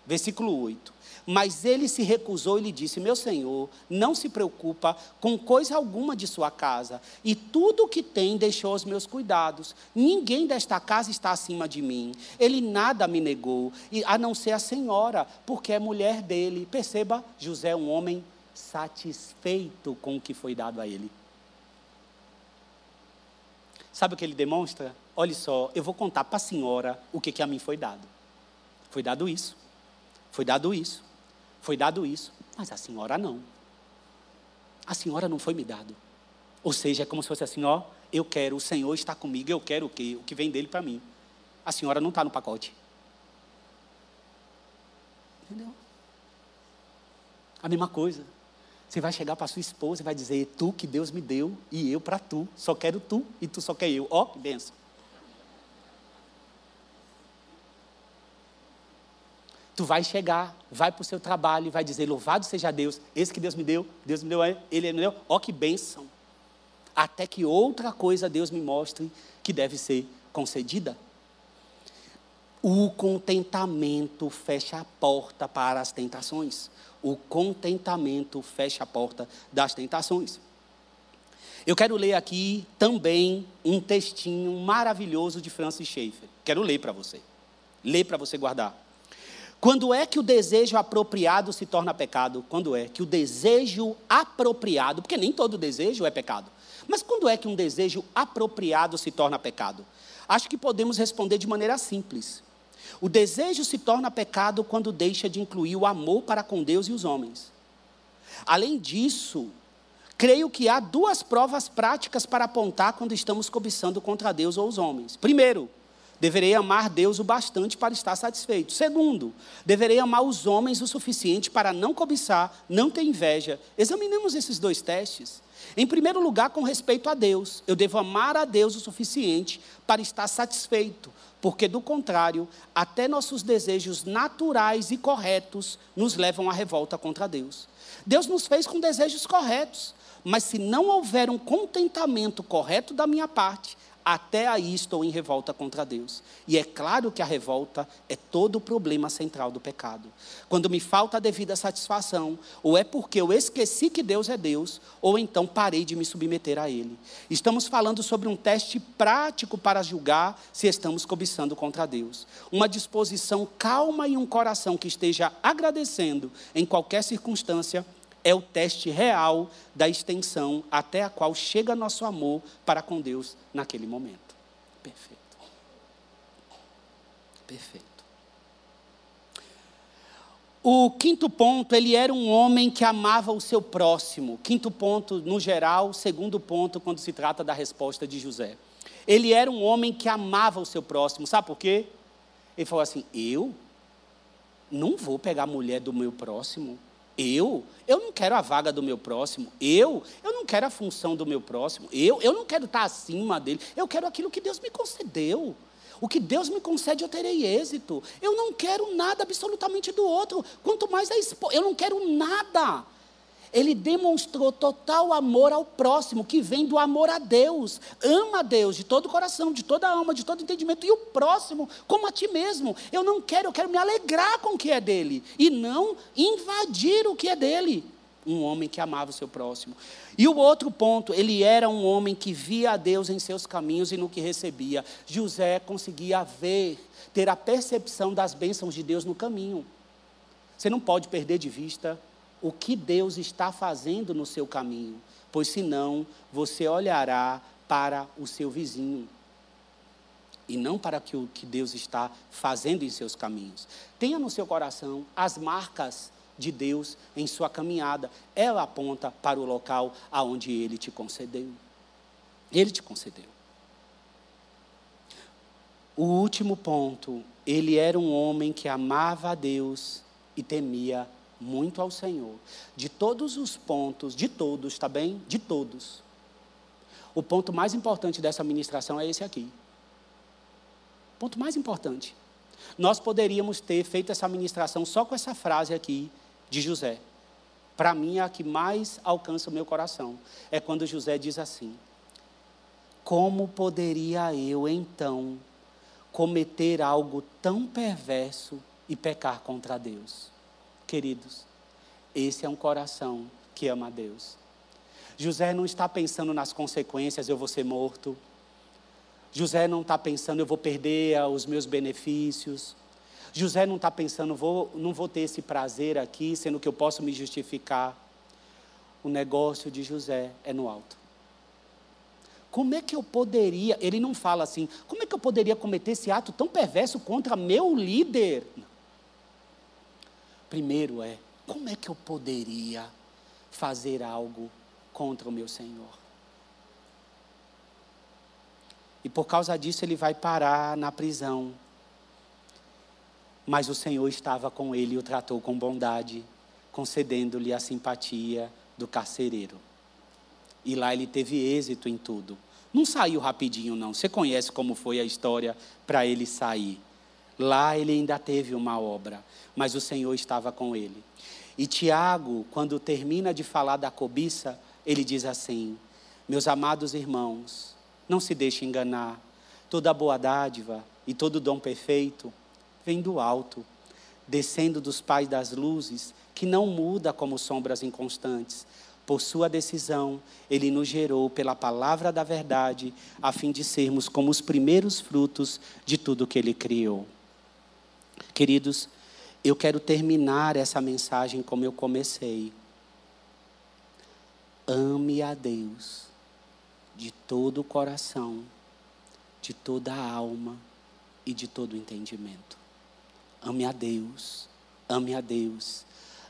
versículo 8. Mas ele se recusou e lhe disse: Meu senhor, não se preocupa com coisa alguma de sua casa, e tudo o que tem deixou aos meus cuidados. Ninguém desta casa está acima de mim. Ele nada me negou, a não ser a senhora, porque é mulher dele. Perceba, José é um homem satisfeito com o que foi dado a ele. Sabe o que ele demonstra? Olha só, eu vou contar para a senhora o que, que a mim foi dado. Foi dado isso. Foi dado isso. Foi dado isso, mas a senhora não. A senhora não foi me dado. Ou seja, é como se fosse assim, ó, eu quero, o Senhor está comigo, eu quero o quê? O que vem dele para mim. A senhora não está no pacote. Entendeu? A mesma coisa. Você vai chegar para sua esposa e vai dizer, tu que Deus me deu e eu para tu. Só quero tu e tu só quer eu. Ó, que benção. Tu vai chegar, vai para o seu trabalho e vai dizer: Louvado seja Deus, esse que Deus me deu, Deus me deu, ele me deu, ó que bênção. até que outra coisa Deus me mostre que deve ser concedida. O contentamento fecha a porta para as tentações. O contentamento fecha a porta das tentações. Eu quero ler aqui também um textinho maravilhoso de Francis Schaeffer. Quero ler para você. Ler para você guardar. Quando é que o desejo apropriado se torna pecado? Quando é que o desejo apropriado, porque nem todo desejo é pecado, mas quando é que um desejo apropriado se torna pecado? Acho que podemos responder de maneira simples. O desejo se torna pecado quando deixa de incluir o amor para com Deus e os homens. Além disso, creio que há duas provas práticas para apontar quando estamos cobiçando contra Deus ou os homens. Primeiro, Deverei amar Deus o bastante para estar satisfeito. Segundo, deverei amar os homens o suficiente para não cobiçar, não ter inveja. Examinemos esses dois testes. Em primeiro lugar, com respeito a Deus, eu devo amar a Deus o suficiente para estar satisfeito, porque do contrário, até nossos desejos naturais e corretos nos levam à revolta contra Deus. Deus nos fez com desejos corretos, mas se não houver um contentamento correto da minha parte, até aí estou em revolta contra Deus. E é claro que a revolta é todo o problema central do pecado. Quando me falta a devida satisfação, ou é porque eu esqueci que Deus é Deus, ou então parei de me submeter a Ele. Estamos falando sobre um teste prático para julgar se estamos cobiçando contra Deus. Uma disposição calma e um coração que esteja agradecendo em qualquer circunstância é o teste real da extensão até a qual chega nosso amor para com Deus naquele momento. Perfeito. Perfeito. O quinto ponto, ele era um homem que amava o seu próximo. Quinto ponto, no geral, segundo ponto, quando se trata da resposta de José. Ele era um homem que amava o seu próximo. Sabe por quê? Ele falou assim: Eu não vou pegar a mulher do meu próximo. Eu, eu não quero a vaga do meu próximo. Eu, eu não quero a função do meu próximo. Eu, eu não quero estar acima dele. Eu quero aquilo que Deus me concedeu. O que Deus me concede, eu terei êxito. Eu não quero nada absolutamente do outro. Quanto mais a esposa, eu não quero nada ele demonstrou total amor ao próximo, que vem do amor a Deus. Ama a Deus de todo o coração, de toda a alma, de todo o entendimento, e o próximo como a ti mesmo. Eu não quero, eu quero me alegrar com o que é dele, e não invadir o que é dele. Um homem que amava o seu próximo. E o outro ponto, ele era um homem que via a Deus em seus caminhos e no que recebia. José conseguia ver, ter a percepção das bênçãos de Deus no caminho. Você não pode perder de vista o que Deus está fazendo no seu caminho, pois senão você olhará para o seu vizinho e não para o que Deus está fazendo em seus caminhos. Tenha no seu coração as marcas de Deus em sua caminhada. Ela aponta para o local aonde ele te concedeu. Ele te concedeu. O último ponto, ele era um homem que amava a Deus e temia muito ao Senhor. De todos os pontos, de todos, está bem? De todos. O ponto mais importante dessa ministração é esse aqui. O ponto mais importante. Nós poderíamos ter feito essa ministração só com essa frase aqui de José. Para mim, é a que mais alcança o meu coração. É quando José diz assim: Como poderia eu, então, cometer algo tão perverso e pecar contra Deus? Queridos, esse é um coração que ama a Deus. José não está pensando nas consequências, eu vou ser morto. José não está pensando, eu vou perder os meus benefícios. José não está pensando, vou, não vou ter esse prazer aqui, sendo que eu posso me justificar. O negócio de José é no alto. Como é que eu poderia, ele não fala assim, como é que eu poderia cometer esse ato tão perverso contra meu líder? Primeiro é, como é que eu poderia fazer algo contra o meu Senhor? E por causa disso ele vai parar na prisão. Mas o Senhor estava com ele e o tratou com bondade, concedendo-lhe a simpatia do carcereiro. E lá ele teve êxito em tudo. Não saiu rapidinho, não. Você conhece como foi a história para ele sair. Lá ele ainda teve uma obra, mas o Senhor estava com ele. E Tiago, quando termina de falar da cobiça, ele diz assim: Meus amados irmãos, não se deixe enganar. Toda boa dádiva e todo dom perfeito vem do alto, descendo dos pais das luzes, que não muda como sombras inconstantes. Por sua decisão, ele nos gerou pela palavra da verdade, a fim de sermos como os primeiros frutos de tudo que ele criou. Queridos, eu quero terminar essa mensagem como eu comecei. Ame a Deus de todo o coração, de toda a alma e de todo o entendimento. Ame a Deus, ame a Deus,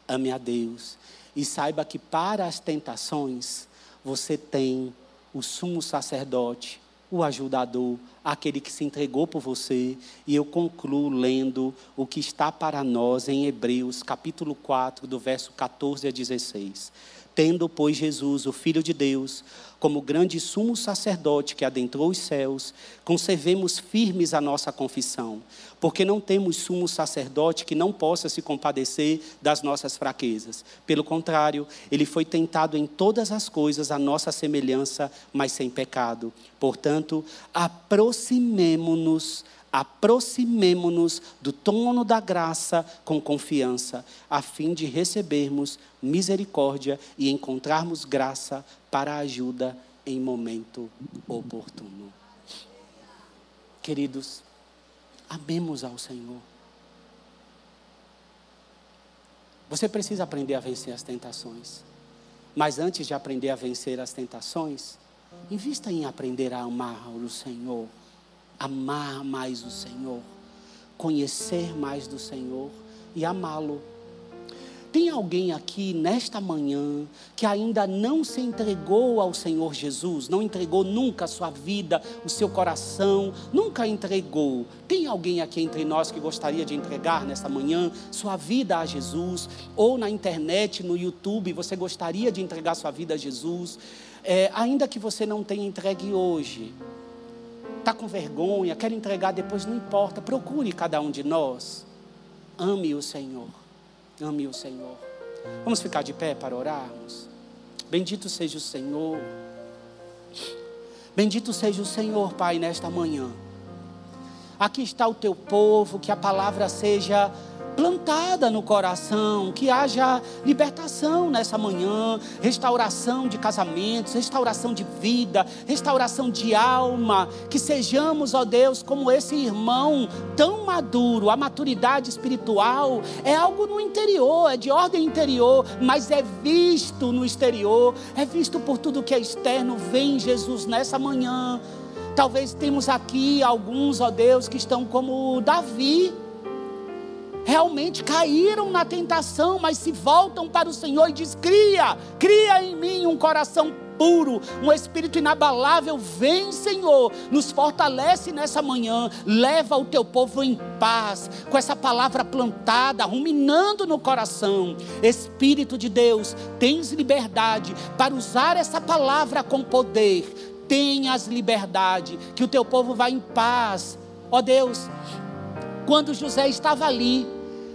ame a Deus. E saiba que para as tentações, você tem o sumo sacerdote, o ajudador, aquele que se entregou por você. E eu concluo lendo o que está para nós em Hebreus, capítulo 4, do verso 14 a 16. Tendo, pois, Jesus, o Filho de Deus, como grande sumo sacerdote que adentrou os céus, conservemos firmes a nossa confissão, porque não temos sumo sacerdote que não possa se compadecer das nossas fraquezas. Pelo contrário, ele foi tentado em todas as coisas a nossa semelhança, mas sem pecado. Portanto, aproximemo-nos aproximemo-nos do trono da graça com confiança, a fim de recebermos misericórdia e encontrarmos graça para a ajuda em momento oportuno. Queridos, amemos ao Senhor. Você precisa aprender a vencer as tentações. Mas antes de aprender a vencer as tentações, invista em aprender a amar o Senhor amar mais o Senhor, conhecer mais do Senhor e amá-lo. Tem alguém aqui nesta manhã que ainda não se entregou ao Senhor Jesus, não entregou nunca a sua vida, o seu coração, nunca entregou. Tem alguém aqui entre nós que gostaria de entregar nesta manhã sua vida a Jesus? Ou na internet, no YouTube, você gostaria de entregar sua vida a Jesus? É, ainda que você não tenha entregue hoje, está com vergonha, quer entregar depois, não importa. Procure cada um de nós. Ame o Senhor. Ame o Senhor. Vamos ficar de pé para orarmos. Bendito seja o Senhor. Bendito seja o Senhor, Pai, nesta manhã. Aqui está o teu povo, que a palavra seja plantada no coração, que haja libertação nessa manhã, restauração de casamentos, restauração de vida, restauração de alma, que sejamos, ó Deus, como esse irmão tão maduro. A maturidade espiritual é algo no interior, é de ordem interior, mas é visto no exterior, é visto por tudo que é externo. Vem Jesus nessa manhã. Talvez temos aqui alguns, ó Deus, que estão como Davi realmente caíram na tentação, mas se voltam para o Senhor e diz: cria, cria em mim um coração puro, um espírito inabalável. Vem, Senhor, nos fortalece nessa manhã, leva o teu povo em paz, com essa palavra plantada, ruminando no coração. Espírito de Deus, tens liberdade para usar essa palavra com poder. Tenhas liberdade, que o teu povo vá em paz. Ó Deus, quando José estava ali,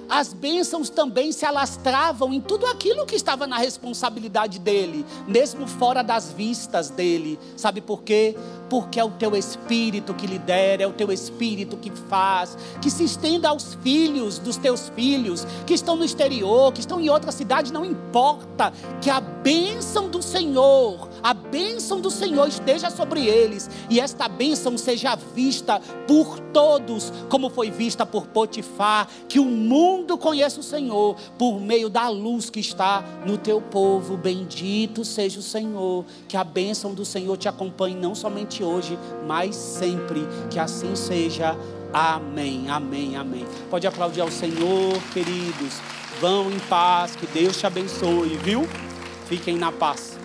as bênçãos também se alastravam em tudo aquilo que estava na responsabilidade dele, mesmo fora das vistas dele. Sabe por quê? Porque é o teu espírito que lidera, é o teu espírito que faz, que se estenda aos filhos dos teus filhos, que estão no exterior, que estão em outra cidade, não importa, que a bênção do Senhor, a bênção do Senhor esteja sobre eles e esta bênção seja vista por todos, como foi vista por Potifar, que o mundo conheça o Senhor por meio da luz que está no teu povo. Bendito seja o Senhor, que a bênção do Senhor te acompanhe não somente hoje, mas sempre. Que assim seja. Amém, amém, amém. Pode aplaudir ao Senhor, queridos. Vão em paz, que Deus te abençoe, viu? Fiquem na paz.